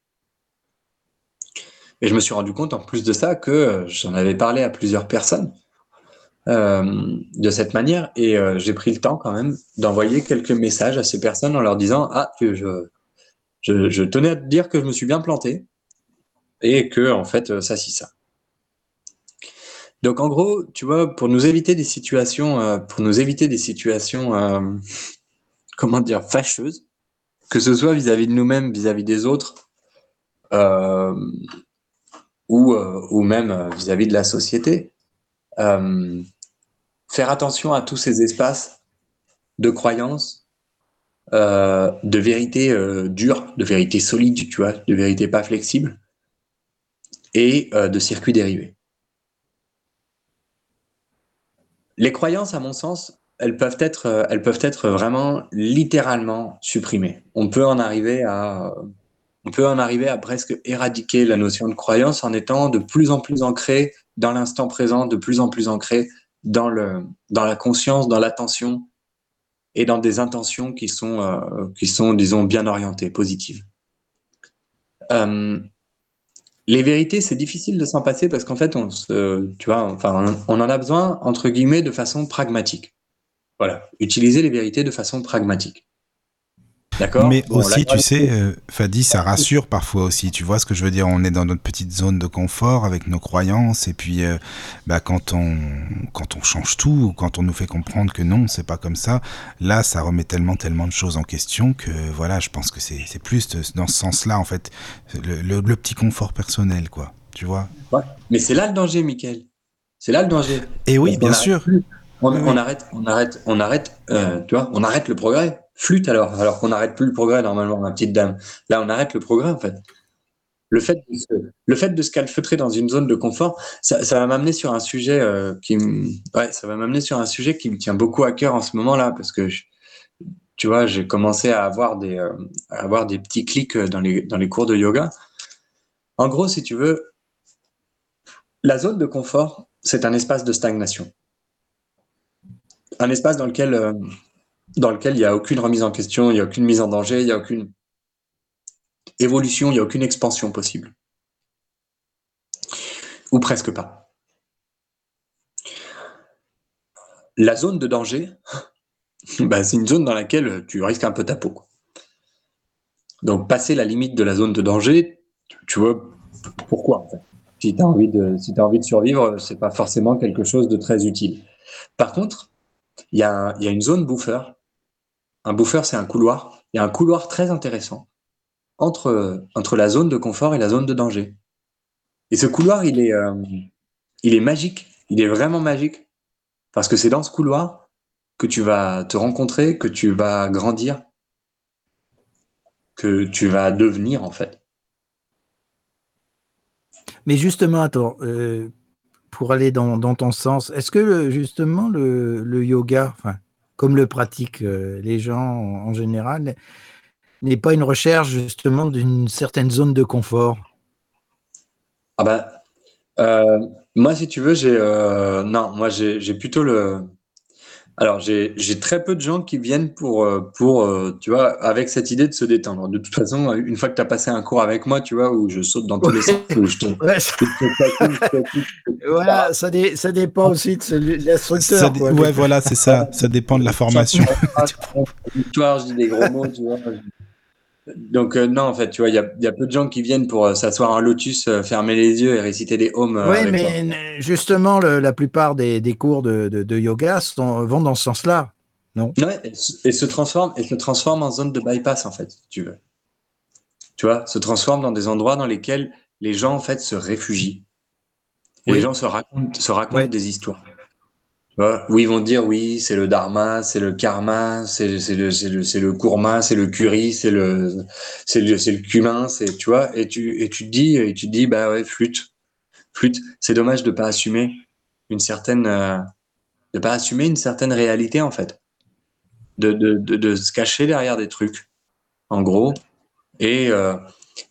Et je me suis rendu compte en plus de ça que euh, j'en avais parlé à plusieurs personnes euh, de cette manière et euh, j'ai pris le temps quand même d'envoyer quelques messages à ces personnes en leur disant ah je, je je tenais à te dire que je me suis bien planté et que en fait euh, ça si ça. Donc en gros, tu vois, pour nous éviter des situations, euh, pour nous éviter des situations, euh, comment dire, fâcheuses, que ce soit vis-à-vis de nous-mêmes, vis-à-vis des autres, ou, même vis-à-vis de la société, faire attention à tous ces espaces de croyance, de vérité dure, de vérité solide, tu vois, de vérité pas flexible, et euh, de circuits dérivés. Les croyances, à mon sens, elles peuvent être, euh, elles peuvent être vraiment littéralement supprimées. On peut en arriver à, on peut en arriver à presque éradiquer la notion de croyance en étant de plus en plus ancré dans l'instant présent, de plus en plus ancré dans le, dans la conscience, dans l'attention et dans des intentions qui sont, euh, qui sont, disons, bien orientées, positives. Euh, les vérités, c'est difficile de s'en passer parce qu'en fait, on se, tu enfin, on en a besoin entre guillemets de façon pragmatique. Voilà, utiliser les vérités de façon pragmatique. Mais Bon, aussi, tu sais, euh, Fadi, ça rassure parfois aussi. Tu vois ce que je veux dire On est dans notre petite zone de confort avec nos croyances, et puis euh, bah, quand on quand on change tout, ou quand on nous fait comprendre que non, c'est pas comme ça, là, ça remet tellement tellement de choses en question que voilà, je pense que c'est c'est plus de- dans ce sens-là en fait, le, le- le petit confort personnel, quoi. Tu vois Ouais. Mais c'est là le danger, Michael. C'est là le danger. Et oui, Parce qu'on bien sûr. On, Oui, on oui. arrête, on arrête, on arrête, euh, tu vois, on arrête le progrès. Flûte alors, alors qu'on n'arrête plus le progrès normalement, ma petite dame. Là, on arrête le progrès en fait. Le fait de se, calfeutrer dans une zone de confort, ça, va m'amener sur un sujet euh, qui, me- ouais, ça va m'amener sur un sujet qui me tient beaucoup à cœur en ce moment-là parce que tu vois, j'ai commencé à avoir des, euh, à avoir des petits clics euh, dans les, cours de yoga. En gros, si tu veux, la zone de confort, c'est un espace de stagnation. Un espace dans lequel, dans lequel il n'y a aucune remise en question, il n'y a aucune mise en danger, il n'y a aucune évolution, il n'y a aucune expansion possible. Ou presque pas. La zone de danger, bah, c'est une zone dans laquelle tu risques un peu ta peau. Donc, passer la limite de la zone de danger, tu vois, pourquoi en fait? Si tu as, envie de, si as envie de survivre, pas forcément quelque chose de très utile. Par contre, il y, a, y a une zone buffer. Un buffer, c'est un couloir. Il y a un couloir très intéressant entre, entre la zone de confort et la zone de danger. Et ce couloir, il est, euh, il est magique. Il est vraiment magique. Parce que c'est dans ce couloir que tu vas te rencontrer, que tu vas grandir, que tu vas devenir en fait. Mais justement, attends, euh, pour aller dans, ton sens, est-ce que justement le, yoga, comme le pratiquent euh, les gens en, général, n'est pas une recherche justement d'une certaine zone de confort. Ah bah, euh, moi, si tu veux, j'ai non, moi j'ai plutôt le alors, j'ai très peu de gens qui viennent pour, euh, pour euh, tu vois, avec cette idée de se détendre. De toute façon, une fois que tu as passé un cours avec moi, tu vois, où je saute dans tous les sens, où je tombe. voilà, ça, ça, dépend aussi de l'instructeur. Ouais, voilà, c'est ça. Ça dépend de la formation. je dis des gros mots, tu vois. Donc euh, non, en fait, tu vois, il y a, peu de gens qui viennent pour euh, s'asseoir en lotus, euh, fermer les yeux et réciter des hommes. oui, mais justement, la plupart des, cours de, yoga vont dans ce sens-là, non? Ouais, et, se transforment et se transforment en zone de bypass, en fait, si tu veux. Tu vois, se transforment dans des endroits dans lesquels les gens, en fait, se réfugient. Et les gens se racontent, se racontent des histoires où ils vont dire oui, c'est le dharma, c'est le karma, c'est le c'est le c'est le kurma, c'est le curry, c'est le c'est le le cumin, c'est tu vois. Et tu et tu te dis et tu dis bah ouais flûte. Flûte, c'est dommage de pas assumer une certaine euh, de pas assumer une certaine réalité en fait. De, de, de, de se cacher derrière des trucs en gros. Et euh,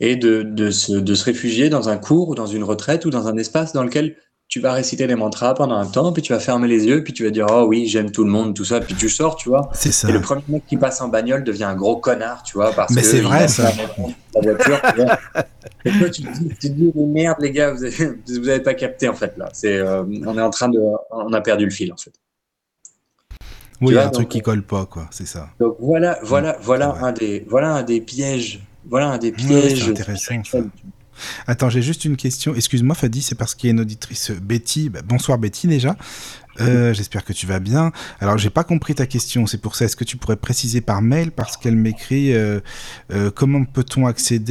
et de, de, se, de se réfugier dans un cours ou dans une retraite ou dans un espace dans lequel tu vas réciter les mantras pendant un temps, puis tu vas fermer les yeux, puis tu vas dire oh oui j'aime tout le monde, tout ça, puis tu sors, tu vois. C'est ça. Et le premier mec qui passe en bagnole devient un gros connard, tu vois, parce Mais c'est vrai ça. La voiture, tu vois. Et toi tu te dis, tu te dis merde les gars, vous avez, vous avez pas capté en fait là. C'est, euh, on est en train de, on a perdu le fil en fait. Oui, il y a un truc qui colle pas quoi, c'est ça. Donc voilà, voilà, voilà un des, voilà un des pièges, voilà un des pièges. intéressant. Ça. Attends, j'ai juste une question. Excuse-moi, Fadi, c'est parce qu'il y a une auditrice Betty. Bah, bonsoir Betty déjà. Euh, j'espère que tu vas bien. Alors, j'ai pas compris ta question. C'est pour ça. Est-ce que tu pourrais préciser par mail parce qu'elle m'écrit euh, euh, comment peut-on accéder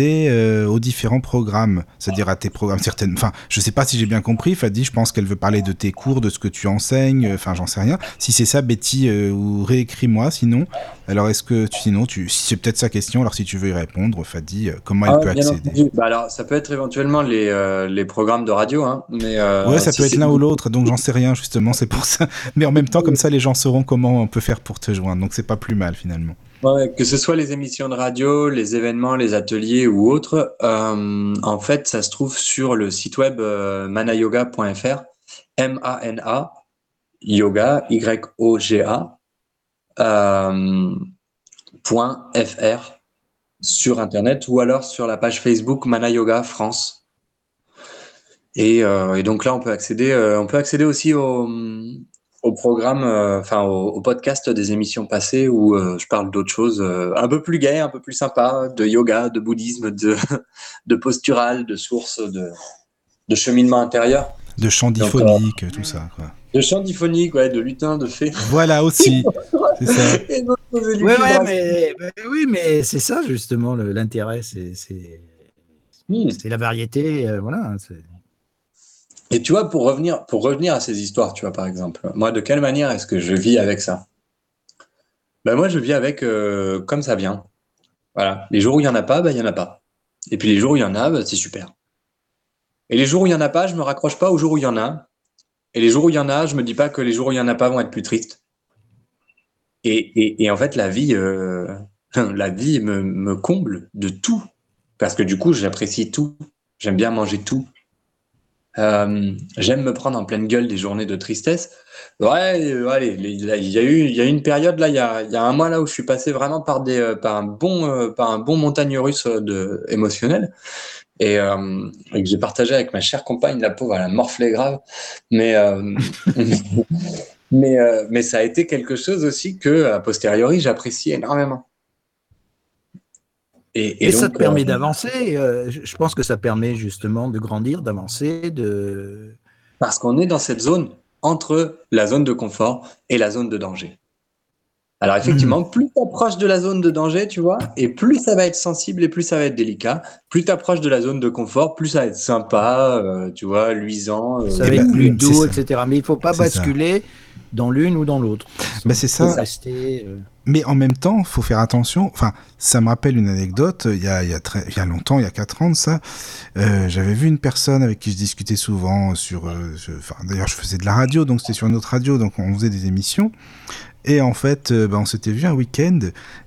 aux différents programmes, c'est-à-dire à tes programmes certaines. Enfin, je sais pas si j'ai bien compris. Fadi, je pense qu'elle veut parler de tes cours, de ce que tu enseignes. Enfin, j'en sais rien. Si c'est ça, Betty, ou réécris-moi. Sinon, alors est-ce que tu, sinon, tu, si c'est peut-être sa question. Alors, si tu veux y répondre, Fadi, comment elle ah, peut accéder? bah, alors, ça peut être éventuellement les, les programmes de radio, hein, mais. ouais, ça peut être l'un ou l'autre. Donc, j'en sais rien justement. C'est Mais en même temps, comme ça, les gens sauront comment on peut faire pour te joindre. Donc, c'est pas plus mal finalement. que ce soit les émissions de radio, les événements, les ateliers ou autres, euh, en fait, ça se trouve sur le site web euh, manayoga.fr, M-A-N-A, yoga, Y-O-G-A, euh, .fr sur Internet ou alors sur la page Facebook Manayoga France. Et, et, donc là, on peut accéder, on peut accéder aussi au, au programme, euh, enfin au, podcast des émissions passées où euh, je parle d'autres choses euh, un peu plus gaies, un peu plus sympas, de yoga, de bouddhisme, de, de postural, de sources, de, de cheminement intérieur. De chant diphonique, tout ça. Quoi. De chant diphonique, ouais, de lutin, de fée. Voilà aussi. c'est ça. mais, oui, mais c'est ça justement l'intérêt, c'est c'est la variété, voilà. Et tu vois, pour revenir, pour revenir à ces histoires, tu vois, par exemple, moi, de quelle manière est-ce que je vis avec ça? Ben, Moi, je vis avec euh, comme ça vient. Voilà. Les jours où il n'y en a pas, ben, il n'y en a pas. Et puis les jours où il y en a, ben, c'est super. Et les jours où il n'y en a pas, je me raccroche pas aux jours où il y en a. Et les jours où il y en a, je me dis pas que les jours où il n'y en a pas vont être plus tristes. Et, et, en fait, la vie, euh, la vie me, me comble de tout. Parce que du coup, j'apprécie tout. J'aime bien manger tout. Euh, j'aime me prendre en pleine gueule des journées de tristesse. Ouais, euh, allez, il y a eu, y a eu une période là, il y a, y a un mois là où je suis passé vraiment par des, euh, par un bon, par un bon montagne russe de émotionnel et, et que j'ai partagé avec ma chère compagne, la pauvre, elle a morflé grave, mais mais mais ça a été quelque chose aussi que a posteriori j'apprécie énormément. Et, ça te permet d'avancer. je pense que ça permet justement de grandir, d'avancer, de. Parce qu'on est dans cette zone entre la zone de confort et la zone de danger. Alors effectivement, hmm. plus tu approches de la zone de danger, tu vois, et plus ça va être sensible et plus ça va être délicat. Plus tu approches de la zone de confort, plus ça va être sympa, euh, tu vois, luisant. Euh, ça va être plus doux, etc. Mais il faut pas basculer dans l'une ou dans l'autre. Bah c'est ça. Euh, Mais en même temps, faut faire attention. Enfin, ça me rappelle une anecdote. Il y a, il y a, très, il y a longtemps, il y a quatre ans de ça, euh, j'avais vu une personne avec qui je discutais souvent sur. Euh, enfin, d'ailleurs, je faisais de la radio, donc c'était sur une autre radio, donc on faisait des émissions. Et en fait, euh, bah, on s'était vu un week-end,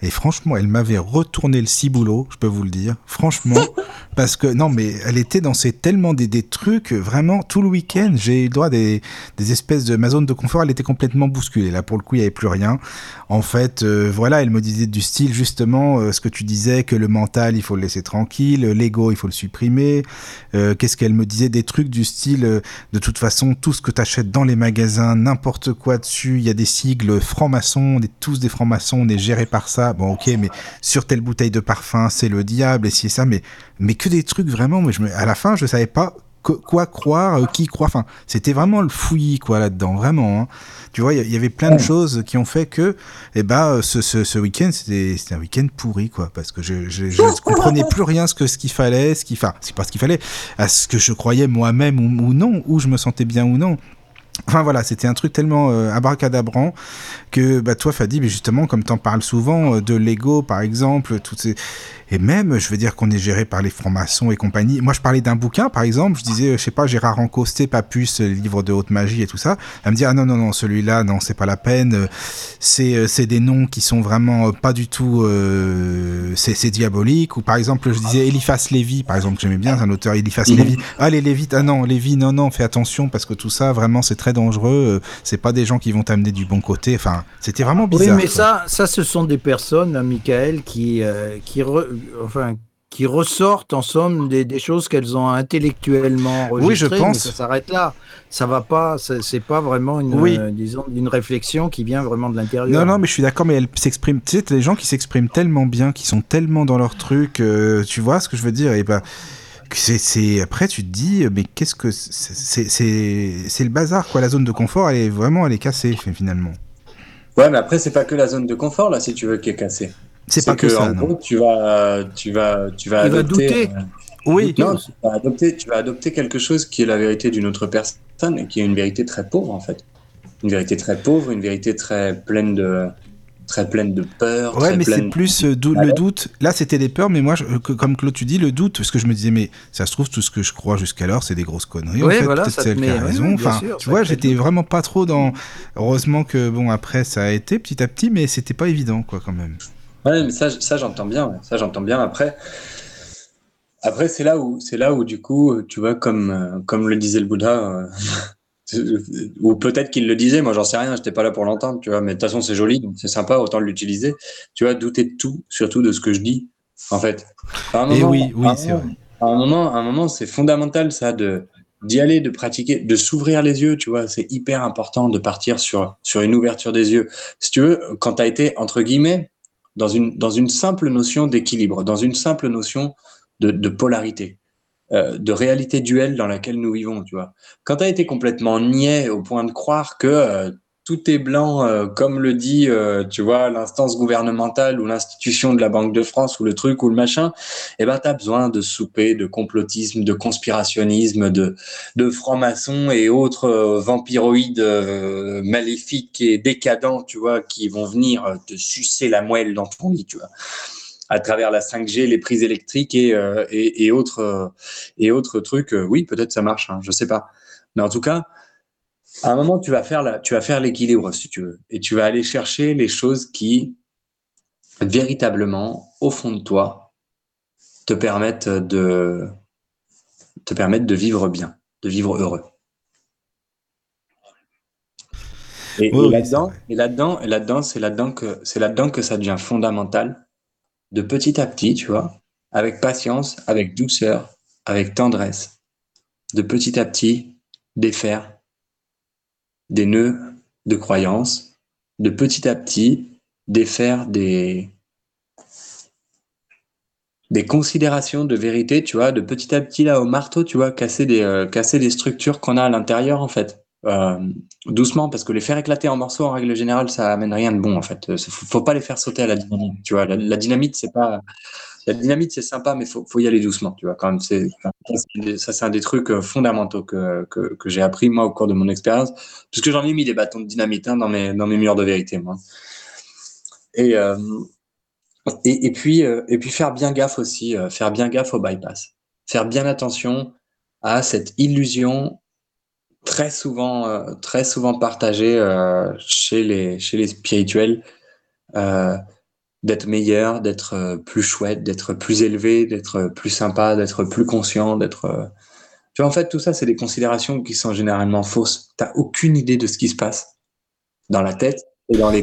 et franchement, elle m'avait retourné le ciboulot, je peux vous le dire. Franchement, parce que non, mais elle était dans ces tellement des, des trucs, vraiment, tout le week-end, j'ai eu le droit à des, des espèces de. Ma zone de confort, elle était complètement bousculée. Là, pour le coup, il n'y avait plus rien. En fait, euh, voilà, elle me disait du style, justement, euh, ce que tu disais, que le mental, il faut le laisser tranquille, l'ego, il faut le supprimer. Qu'est-ce qu'elle me disait Des trucs du style, de toute façon, tout ce que tu achètes dans les magasins, n'importe quoi dessus, il y a des sigles francs on est tous des francs-maçons, on est géré par ça. Bon, ok, mais sur telle bouteille de parfum, c'est le diable, et si et ça, mais, mais que des trucs vraiment. Mais je à la fin, je savais pas quoi croire, euh, qui croire. Enfin, c'était vraiment le fouillis, quoi, là-dedans, vraiment. Hein. Tu vois, il y, avait plein de choses qui ont fait que, eh ben, ce, ce, week-end, c'était un week-end pourri, quoi, parce que je, ne comprenais plus rien ce que ce qu'il fallait, ce qu'il, enfin, c'est pas ce qu'il fallait, à ce que je croyais moi-même ou, ou non, où je me sentais bien ou non. Enfin voilà, c'était un truc tellement euh, abracadabrant que bah, toi, Fadi, mais justement, comme tu en parles souvent, euh, de Lego par exemple, toutes ces et même, je veux dire qu'on est géré par les francs-maçons et compagnie. Moi, je parlais d'un bouquin, par exemple, je disais, je sais pas, Gérard Encosté, Papus, livre de haute magie et tout ça. Elle me dit, ah non, non, non, celui-là, non, c'est pas la peine. C'est, euh, c'est des noms qui sont vraiment euh, pas du tout, euh, c'est, c'est diabolique. Ou par exemple, je disais Eliphas Lévy, par exemple, j'aimais bien un auteur, Eliphas mhm. Lévy. Ah, les Lévy, ah non, Lévy, non, non, fais attention parce que tout ça, vraiment, c'est très dangereux. C'est pas des gens qui vont t'amener du bon côté. Enfin, c'était vraiment bizarre. Oui, mais ça, ça, ce sont des personnes, hein, Michael, qui, qui enfin, qui ressortent en somme des, choses qu'elles ont intellectuellement enregistrées. Oui, je pense. ça s'arrête là. Ça va pas. C'est pas vraiment une, euh, disons, une réflexion qui vient vraiment de l'intérieur. Non, non, mais je suis d'accord. Mais elles s'expriment. Tu sais, les gens qui s'expriment tellement bien, qui sont tellement dans leur truc. Euh, tu vois ce que je veux dire? Et ben. c'est après tu te dis mais qu'est-ce que c'est le bazar quoi la zone de confort elle est vraiment elle est cassée finalement ouais mais après c'est pas que la zone de confort là si tu veux qui est cassée c'est pas que, ça. En gros, tu vas, tu vas, tu vas adopter. Euh, oui. Non, tu vas, adopter, tu vas adopter quelque chose qui est la vérité d'une autre personne et qui est une vérité très pauvre en fait. Une vérité très pauvre, une vérité très pleine de, très pleine de peur. Ouais, mais c'est plus euh, le doute. Là, c'était des peurs, mais moi, je, comme Claude, tu dis, le doute, parce que je me disais, mais ça se trouve, tout ce que je crois jusqu'alors, c'est des grosses conneries. Oui, voilà, ça te met, raison. enfin, tu vois, j'étais vraiment pas trop dans. Heureusement que, bon, après, ça a été petit à petit, mais c'était pas évident, quoi, quand même. Ouais, mais ça, ça j'entends bien. Ça, j'entends bien. Après, après c'est là où, c'est là où, du coup, tu vois, comme, euh, comme le disait le Bouddha, euh, ou peut-être qu'il le disait, moi, j'en sais rien, j'étais pas là pour l'entendre, tu vois, mais de toute façon, c'est joli, donc c'est sympa, autant l'utiliser. Tu vois, douter de tout, surtout de ce que je dis, en fait. Et oui, oui, c'est vrai. À un moment, à un moment, c'est fondamental, ça, de, d'y aller, de pratiquer, de s'ouvrir les yeux, tu vois, c'est hyper important de partir sur, sur une ouverture des yeux. Si tu veux, quand tu as été, entre guillemets, dans une, dans une simple notion d'équilibre, dans une simple notion de, de polarité, euh, de réalité duelle dans laquelle nous vivons, tu vois. Quand tu as été complètement niais au point de croire que euh, tout est blanc, euh, comme le dit, euh, tu vois, l'instance gouvernementale ou l'institution de la Banque de France ou le truc ou le machin, eh ben, tu as besoin de souper, de complotisme, de conspirationnisme, de, de francs-maçons et autres vampiroïdes maléfiques et décadents, tu vois, qui vont venir te sucer la moelle dans ton lit, tu vois à travers la 5G, les prises électriques et, et, et, autres, et autres trucs. oui, peut-être ça marche, hein, je sais pas. Mais en tout cas, à un moment, tu vas faire la, tu vas faire l'équilibre, si tu veux, et tu vas aller chercher les choses qui, véritablement, au fond de toi, te permettent de, te permettent de vivre bien, de vivre heureux. Et, là-dedans, et là-dedans, là-dedans, c'est là-dedans que, c'est là-dedans que ça devient fondamental, de petit à petit, tu vois, avec patience, avec douceur, avec tendresse, de petit à petit, défaire des nœuds de croyances, de petit à petit défaire des, considérations de vérité, tu vois, de petit à petit là au marteau, tu vois, casser des, euh, casser des structures qu'on a à l'intérieur en fait. Euh, doucement, parce que les faire éclater en morceaux, en règle générale, ça amène rien de bon en fait. Faut, faut pas les faire sauter à la dynamite, tu vois. La, dynamite, c'est pas, la dynamite, c'est sympa, mais faut, faut y aller doucement, tu vois. Quand même, c'est ça, c'est un des trucs euh, fondamentaux que, que, que j'ai appris moi au cours de mon expérience, puisque j'en ai mis des bâtons de dynamite hein, dans mes dans mes murs de vérité, moi. Et euh, et, puis, et puis faire bien gaffe aussi, faire bien gaffe au bypass. Faire bien attention à cette illusion très souvent, euh, très souvent partagée euh, chez, les, chez les spirituels euh, d'être meilleur, d'être plus chouette, d'être plus élevé, d'être plus sympa, d'être plus conscient, d'être. Tu vois, en fait, tout ça, c'est des considérations qui sont généralement fausses. Tu n'as aucune idée de ce qui se passe dans la tête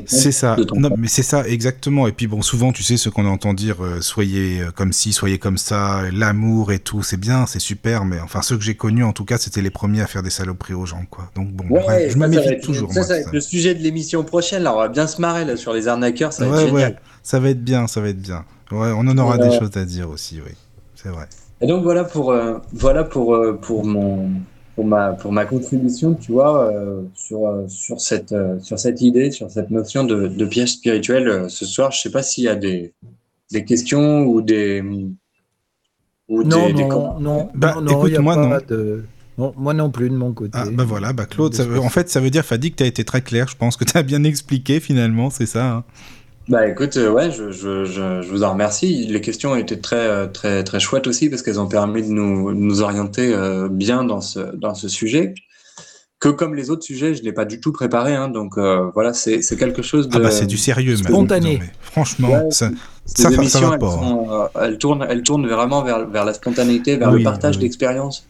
c'est ça. Non, mais c'est ça exactement. Et puis bon, souvent, tu sais, ce qu'on entend dire, euh, soyez euh, comme ci, soyez comme ça, l'amour et tout, c'est bien, c'est super. Mais enfin, ceux que j'ai connus, en tout cas, c'était les premiers à faire des saloperies aux gens, quoi. Donc bon, ouais, bref, je me méfie toujours. Ça, moi, ça va être le sujet de l'émission prochaine. Là, on va bien se marrer là sur les arnaqueurs. Ça va ouais, être génial. Ouais, ça va être bien, ça va être bien. Ouais, on en aura des choses à dire aussi, oui. C'est vrai. Et donc voilà pour euh, voilà pour pour mon pour ma, pour ma contribution, tu vois, euh, sur, euh, sur, cette, euh, sur cette idée, sur cette notion de, de piège spirituel euh, ce soir. Je sais pas s'il y a des, des questions ou des. Ou non, des, des non, non, bah, non, écoute, moi, non. De... Moi non plus de mon côté. Ah, bah voilà, bah Claude, ça veut, en fait, ça veut dire, Fadi, que tu as été très clair. Je pense que tu as bien expliqué finalement, c'est ça. Hein. Bah écoute, euh, ouais, je, je, je, je, vous en remercie. Les questions été très, très, très chouettes aussi parce qu'elles ont permis de nous, de nous orienter euh, bien dans ce, dans ce sujet. Que comme les autres sujets, je n'ai pas du tout préparé. Hein, donc euh, voilà, c'est quelque chose de. Ah bah c'est du sérieux, spontané. Mais franchement, ouais, ça, ça, émissions, ça va elles, pas. sont, euh, elles, tournent, elles tournent vraiment vers, vers la spontanéité, vers Oui, le partage oui. d'expériences.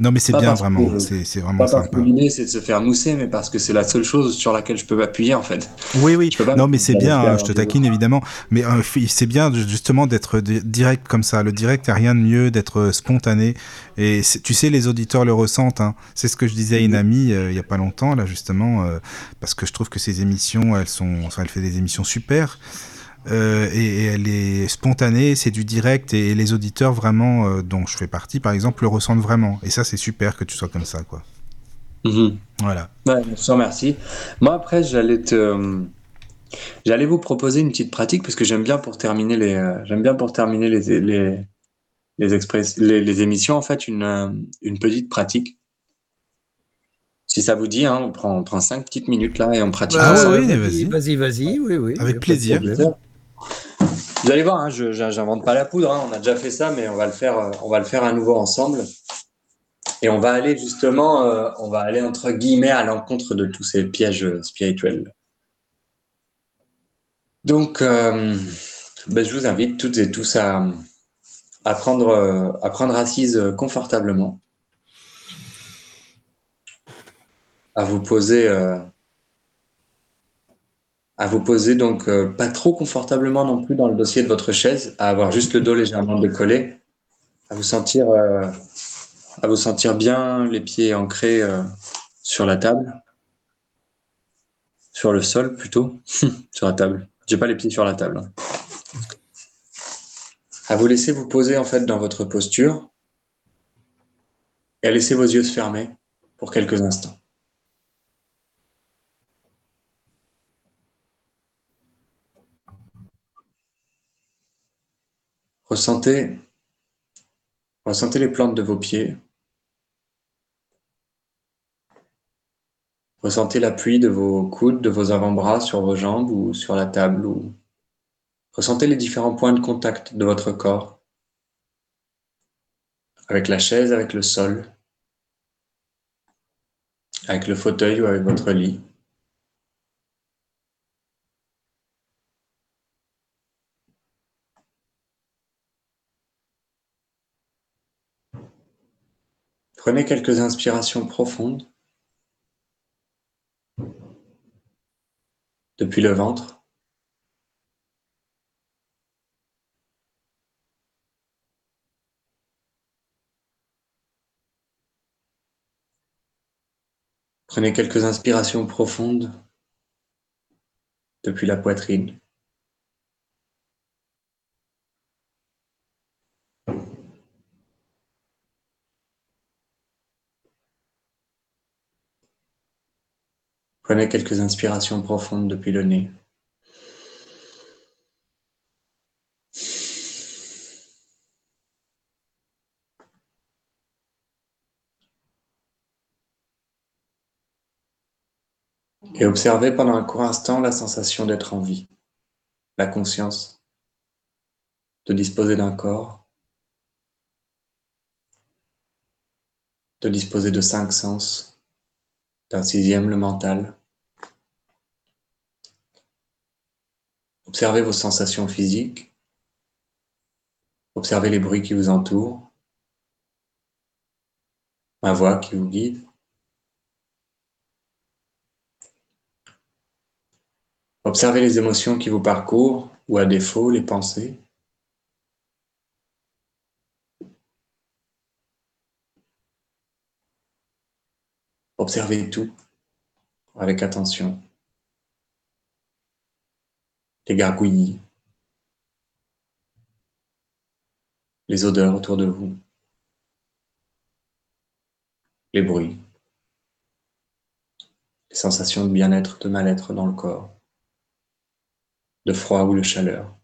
Non, mais c'est bien vraiment. C'est vraiment Pas parce sympa. que l'idée c'est de se faire mousser, mais parce que c'est la seule chose sur laquelle je peux m'appuyer en fait. Oui, oui. Je peux pas Non, mais c'est bien. hein, je te taquine évidemment, mais euh, c'est bien justement d'être di- direct comme ça. Le direct, il a rien de mieux d'être euh, spontané. Et tu sais, les auditeurs le ressentent. hein. C'est ce que je disais à une amie euh, il y a pas longtemps là justement, euh, parce que je trouve que ces émissions, elles sont, enfin, elle fait des émissions super. Euh, et, et elle est spontanée, c'est du direct et, les auditeurs vraiment, euh, dont je fais partie par exemple, le ressentent vraiment. Et ça, c'est super que tu sois comme ça, quoi. Mhm. Voilà. Ouais, je te remercie. Moi, après, j'allais te, euh, j'allais vous proposer une petite pratique parce que j'aime bien pour terminer les, j'aime bien pour terminer les, les, les, express, les, les émissions, en fait, une, une petite pratique. Si ça vous dit, hein, on prend, on prend cinq petites minutes là et on pratique. Ah ça. ouais, oui, vas-y, vas-y. vas-y, oui, oui. Avec de plaisir. Vous allez voir, hein, je j'invente pas la poudre, hein, on a déjà fait ça, mais on va le faire, euh, on va le faire à nouveau ensemble. Et on va aller justement, euh, on va aller entre guillemets à l'encontre de tous ces pièges euh, spirituels. Donc, ben, je vous invite toutes et tous à, prendre, à prendre assise confortablement, à vous poser, à vous poser donc euh, pas trop confortablement non plus dans le dossier de votre chaise, à avoir juste le dos légèrement décollé, à vous sentir, euh, à vous sentir bien les pieds ancrés euh, sur la table, sur le sol plutôt, sur la table. J'ai pas les pieds sur la table. hein. À vous laisser vous poser en fait dans votre posture et à laisser vos yeux se fermer pour quelques instants. Ressentez, les plantes de vos pieds. Ressentez l'appui de vos coudes, de vos avant-bras sur vos jambes ou sur la table. Ou... Ressentez les différents points de contact de votre corps avec la chaise, avec le sol, avec le fauteuil ou avec votre lit. Prenez quelques inspirations profondes depuis le ventre. Prenez quelques inspirations profondes depuis la poitrine. Prenez quelques inspirations profondes depuis le nez. Et observez pendant un court instant la sensation d'être en vie, la conscience de disposer d'un corps, de disposer de cinq sens, d'un sixième le mental. Observez vos sensations physiques, observez les bruits qui vous entourent, ma voix qui vous guide. Observez les émotions qui vous parcourent ou à défaut les pensées. Observez tout avec attention. Les gargouillis, les odeurs autour de vous, les bruits, les sensations de bien-être, de mal-être dans le corps de froid ou de chaleur.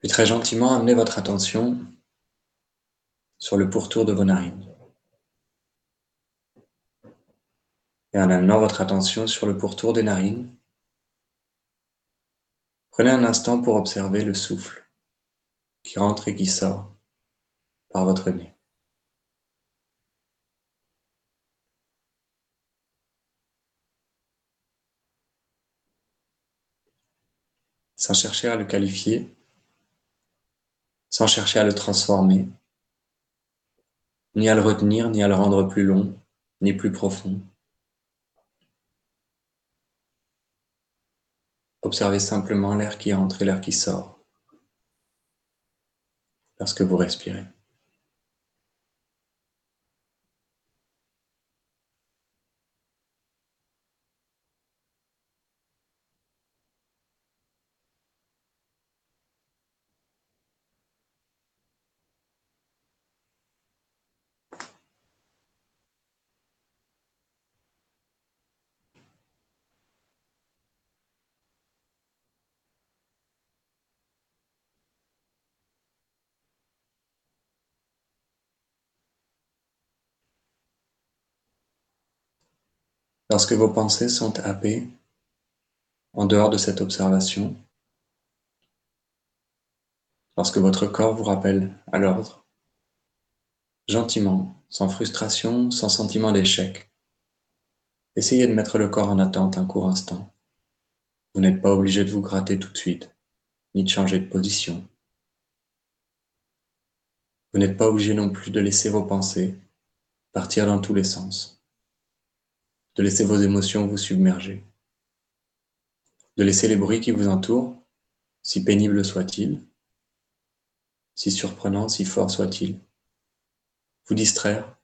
Puis très gentiment, amenez votre attention sur le pourtour de vos narines. Et en amenant votre attention sur le pourtour des narines, prenez un instant pour observer le souffle qui rentre et qui sort par votre nez. sans chercher à le qualifier, sans chercher à le transformer, ni à le retenir, ni à le rendre plus long, ni plus profond. Observez simplement l'air qui entre et l'air qui sort lorsque vous respirez. Lorsque vos pensées sont happées en dehors de cette observation, lorsque votre corps vous rappelle à l'ordre, gentiment, sans frustration, sans sentiment d'échec, essayez de mettre le corps en attente un court instant. Vous n'êtes pas obligé de vous gratter tout de suite, ni de changer de position. Vous n'êtes pas obligé non plus de laisser vos pensées partir dans tous les sens de laisser vos émotions vous submerger, de laisser les bruits qui vous entourent, si pénibles soient-ils, si surprenants, si forts soient-ils, vous distraire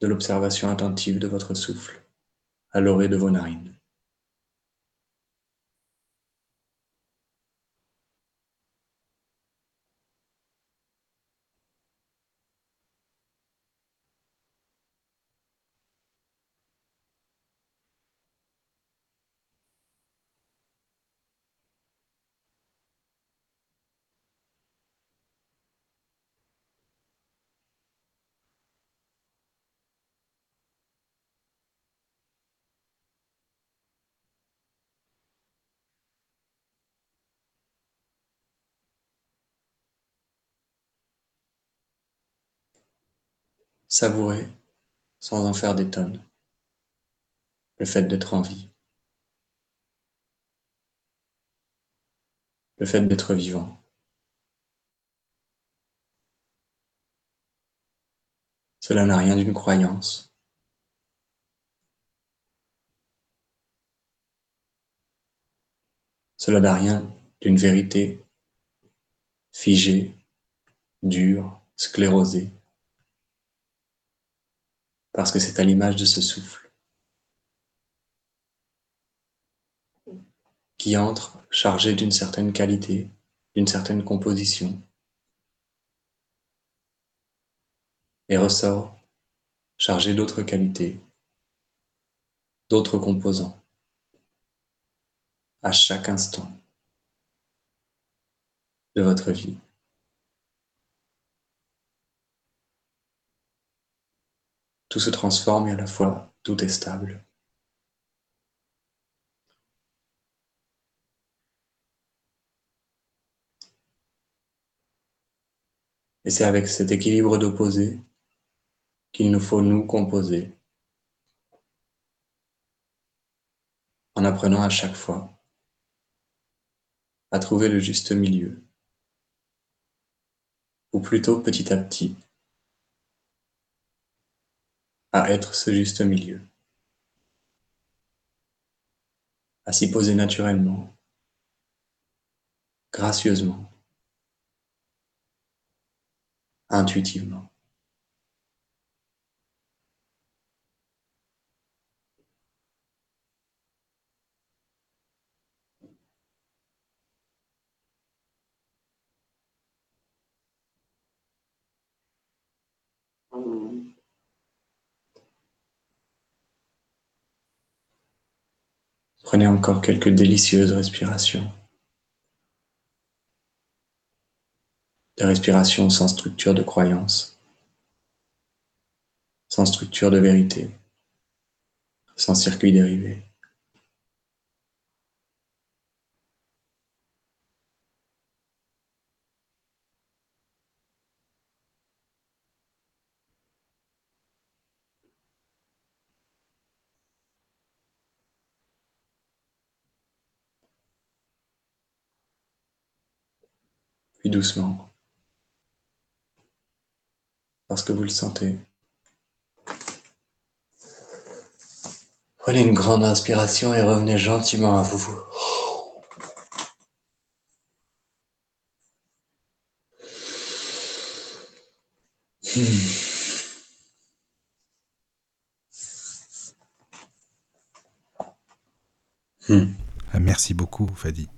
de l'observation attentive de votre souffle à l'orée de vos narines. Savourer sans en faire des tonnes le fait d'être en vie, le fait d'être vivant. Cela n'a rien d'une croyance. Cela n'a rien d'une vérité figée, dure, sclérosée parce que c'est à l'image de ce souffle qui entre chargé d'une certaine qualité, d'une certaine composition, et ressort chargé d'autres qualités, d'autres composants, à chaque instant de votre vie. Tout se transforme et à la fois tout est stable. Et c'est avec cet équilibre d'opposés qu'il nous faut nous composer en apprenant à chaque fois à trouver le juste milieu, ou plutôt petit à petit à être ce juste milieu, à s'y poser naturellement, gracieusement, intuitivement. Prenez encore quelques délicieuses respirations. Des respirations sans structure de croyance, sans structure de vérité, sans circuit dérivé. Puis doucement, parce que vous le sentez. Prenez une grande inspiration et revenez gentiment à vous. Hmm. Merci beaucoup, Fadi.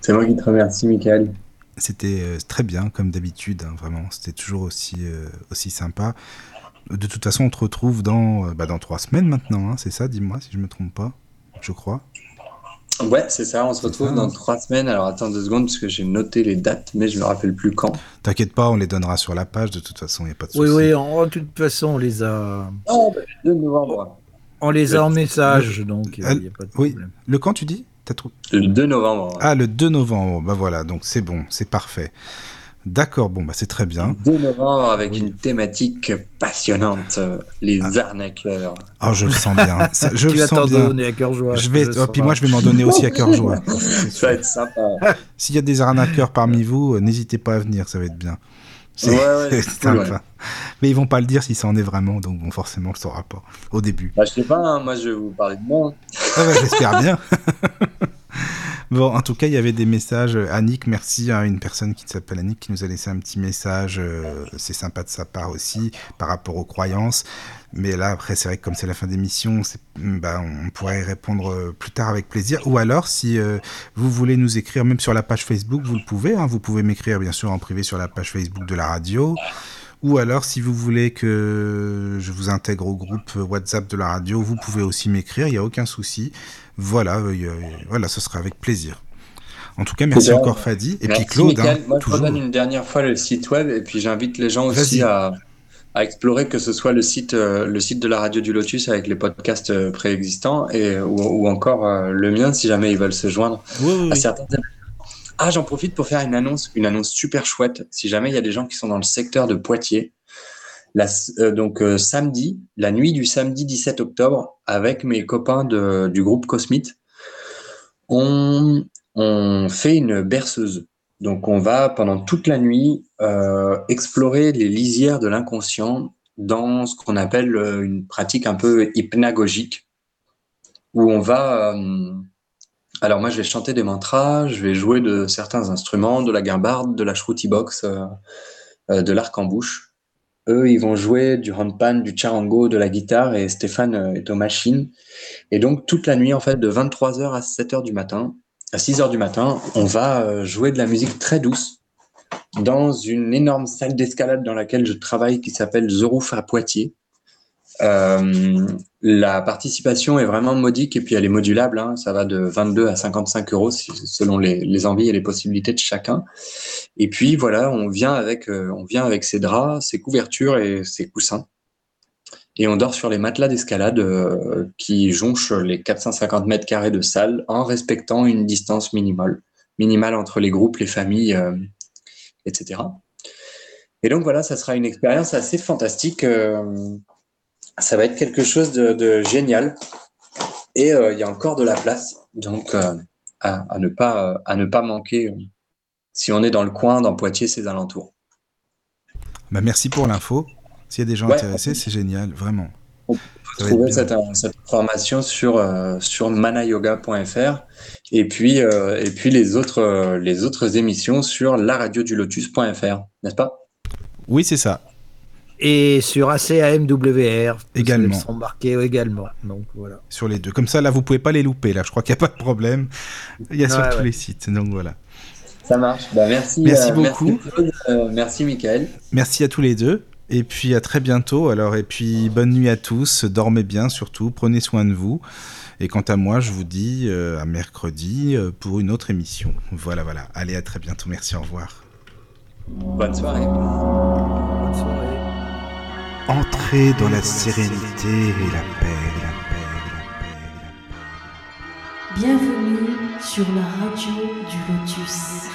C'est moi qui te remercie, Michael. C'était euh, très bien, comme d'habitude, hein, vraiment. C'était toujours aussi, euh, aussi sympa. De toute façon, on te retrouve dans, euh, bah, dans trois semaines maintenant, hein, c'est ça, dis-moi, si je me trompe pas, je crois. Ouais, c'est ça, on se retrouve dans hein. trois semaines. Alors attends deux secondes, parce que j'ai noté les dates, mais je me rappelle plus quand. T'inquiète pas, on les donnera sur la page, de toute façon, il n'y a pas de souci. Oui, oui, en, de toute façon, on les a. Bah, 2 novembre. On les a en message, donc il n'y a pas de oui. problème. Le quand tu dis? Le 2 novembre. Ah, le 2 novembre. Bah voilà, donc c'est bon, c'est parfait. D'accord, bon, bah c'est très bien. 2 novembre avec une thématique passionnante, les ah. arnaqueurs. Oh, je le sens bien. Ça, je tu le vas sens bien. donner à cœur joie. Je vais, oh, puis moi, je vais m'en donner aussi à cœur joie. ça va être sympa. S'il y a des arnaqueurs parmi vous, euh, n'hésitez pas à venir, ça va être bien. C'est ouais, sympa. Mais ils vont pas le dire si ça en est vraiment, donc bon, forcément, on le saura pas au début. Bah, je sais pas, hein, moi je vais vous parler de moi. Ah ouais, J'espère bien. Bon, en tout cas, il y avait des messages. Annick, merci à une personne qui s'appelle Annick qui nous a laissé un petit message. Euh, c'est sympa de sa part aussi par rapport aux croyances. Mais là, après, c'est vrai que comme c'est la fin d'émission, bah, on pourrait y répondre euh, plus tard avec plaisir. Ou alors, si euh, vous voulez nous écrire, même sur la page Facebook, vous le pouvez. Hein, vous pouvez m'écrire, bien sûr, en privé sur la page Facebook de la radio. Ou alors, si vous voulez que je vous intègre au groupe WhatsApp de la radio, vous pouvez aussi m'écrire, il n'y a aucun souci. Voilà, euh, voilà, ce sera avec plaisir. En tout cas, merci encore Fadi. Et puis Claude. Hein, Moi, je redonne une dernière fois le site web et puis j'invite les gens aussi à, explorer que ce soit le site, euh, le site de la radio du Lotus avec les podcasts euh, préexistants et, ou, encore le mien si jamais ils veulent se joindre à certains ah, j'en profite pour faire une annonce, une annonce super chouette. Si jamais il y a des gens qui sont dans le secteur de Poitiers, euh, donc euh, samedi, la nuit du samedi 17 octobre, avec mes copains du groupe Cosmite, on, fait une berceuse. Donc on va pendant toute la nuit euh, explorer les lisières de l'inconscient dans ce qu'on appelle une pratique un peu hypnagogique, où on va alors moi, je vais chanter des mantras, je vais jouer de certains instruments, de la guimbarde, de la shruti box, euh, euh, de l'arc en bouche. Eux, ils vont jouer du handpan, du charango, de la guitare et Stéphane euh, est aux machines. Et donc toute la nuit, en fait, de 23h à 7h du matin, à 6h du matin, on va jouer de la musique très douce dans une énorme salle d'escalade dans laquelle je travaille qui s'appelle The Roof à Poitiers. Euh, la participation est vraiment modique et puis elle est modulable. Hein. ça va de 22 à 55 euros selon les, envies et les possibilités de chacun. Et puis voilà, on vient avec, euh, on vient avec ses draps, ses couvertures et ses coussins. Et on dort sur les matelas d'escalade euh, qui jonchent les 450 mètres carrés de salle en respectant une distance minimale, minimale entre les groupes, les familles, etc. Et donc voilà, ça sera une expérience assez fantastique ça va être quelque chose de, génial. Et euh, il y a encore de la place, donc euh, à, ne pas, à ne pas manquer euh, si on est dans le coin, dans Poitiers, ses alentours. Bah merci pour l'info. S'il y a des gens intéressés, c'est génial, vraiment. On peut trouver cette, information sur, sur manayoga.fr et puis, et puis les, autres, les autres émissions sur laradiodulotus.fr, n'est-ce pas? Oui, c'est ça et sur ACAMWR également. Ils sont marqués également. Donc voilà. Sur les deux. Comme ça, là, vous pouvez pas les louper. Là, je crois qu'il n'y a pas de problème. Il y a sur tous les sites. Donc voilà. Ça marche. Bah, merci. Merci euh, beaucoup. Merci, euh, merci, Michael. Merci à tous les deux. Et puis à très bientôt. Alors et puis bonne nuit à tous. Dormez bien surtout. Prenez soin de vous. Et quant à moi, je vous dis euh, à mercredi pour une autre émission. Voilà, voilà. Allez, à très bientôt. Merci. Au revoir. Bonne soirée. Bonne soirée. Entrez dans la sérénité et la paix, la paix, la paix, la paix. Bienvenue sur la radio du Lotus.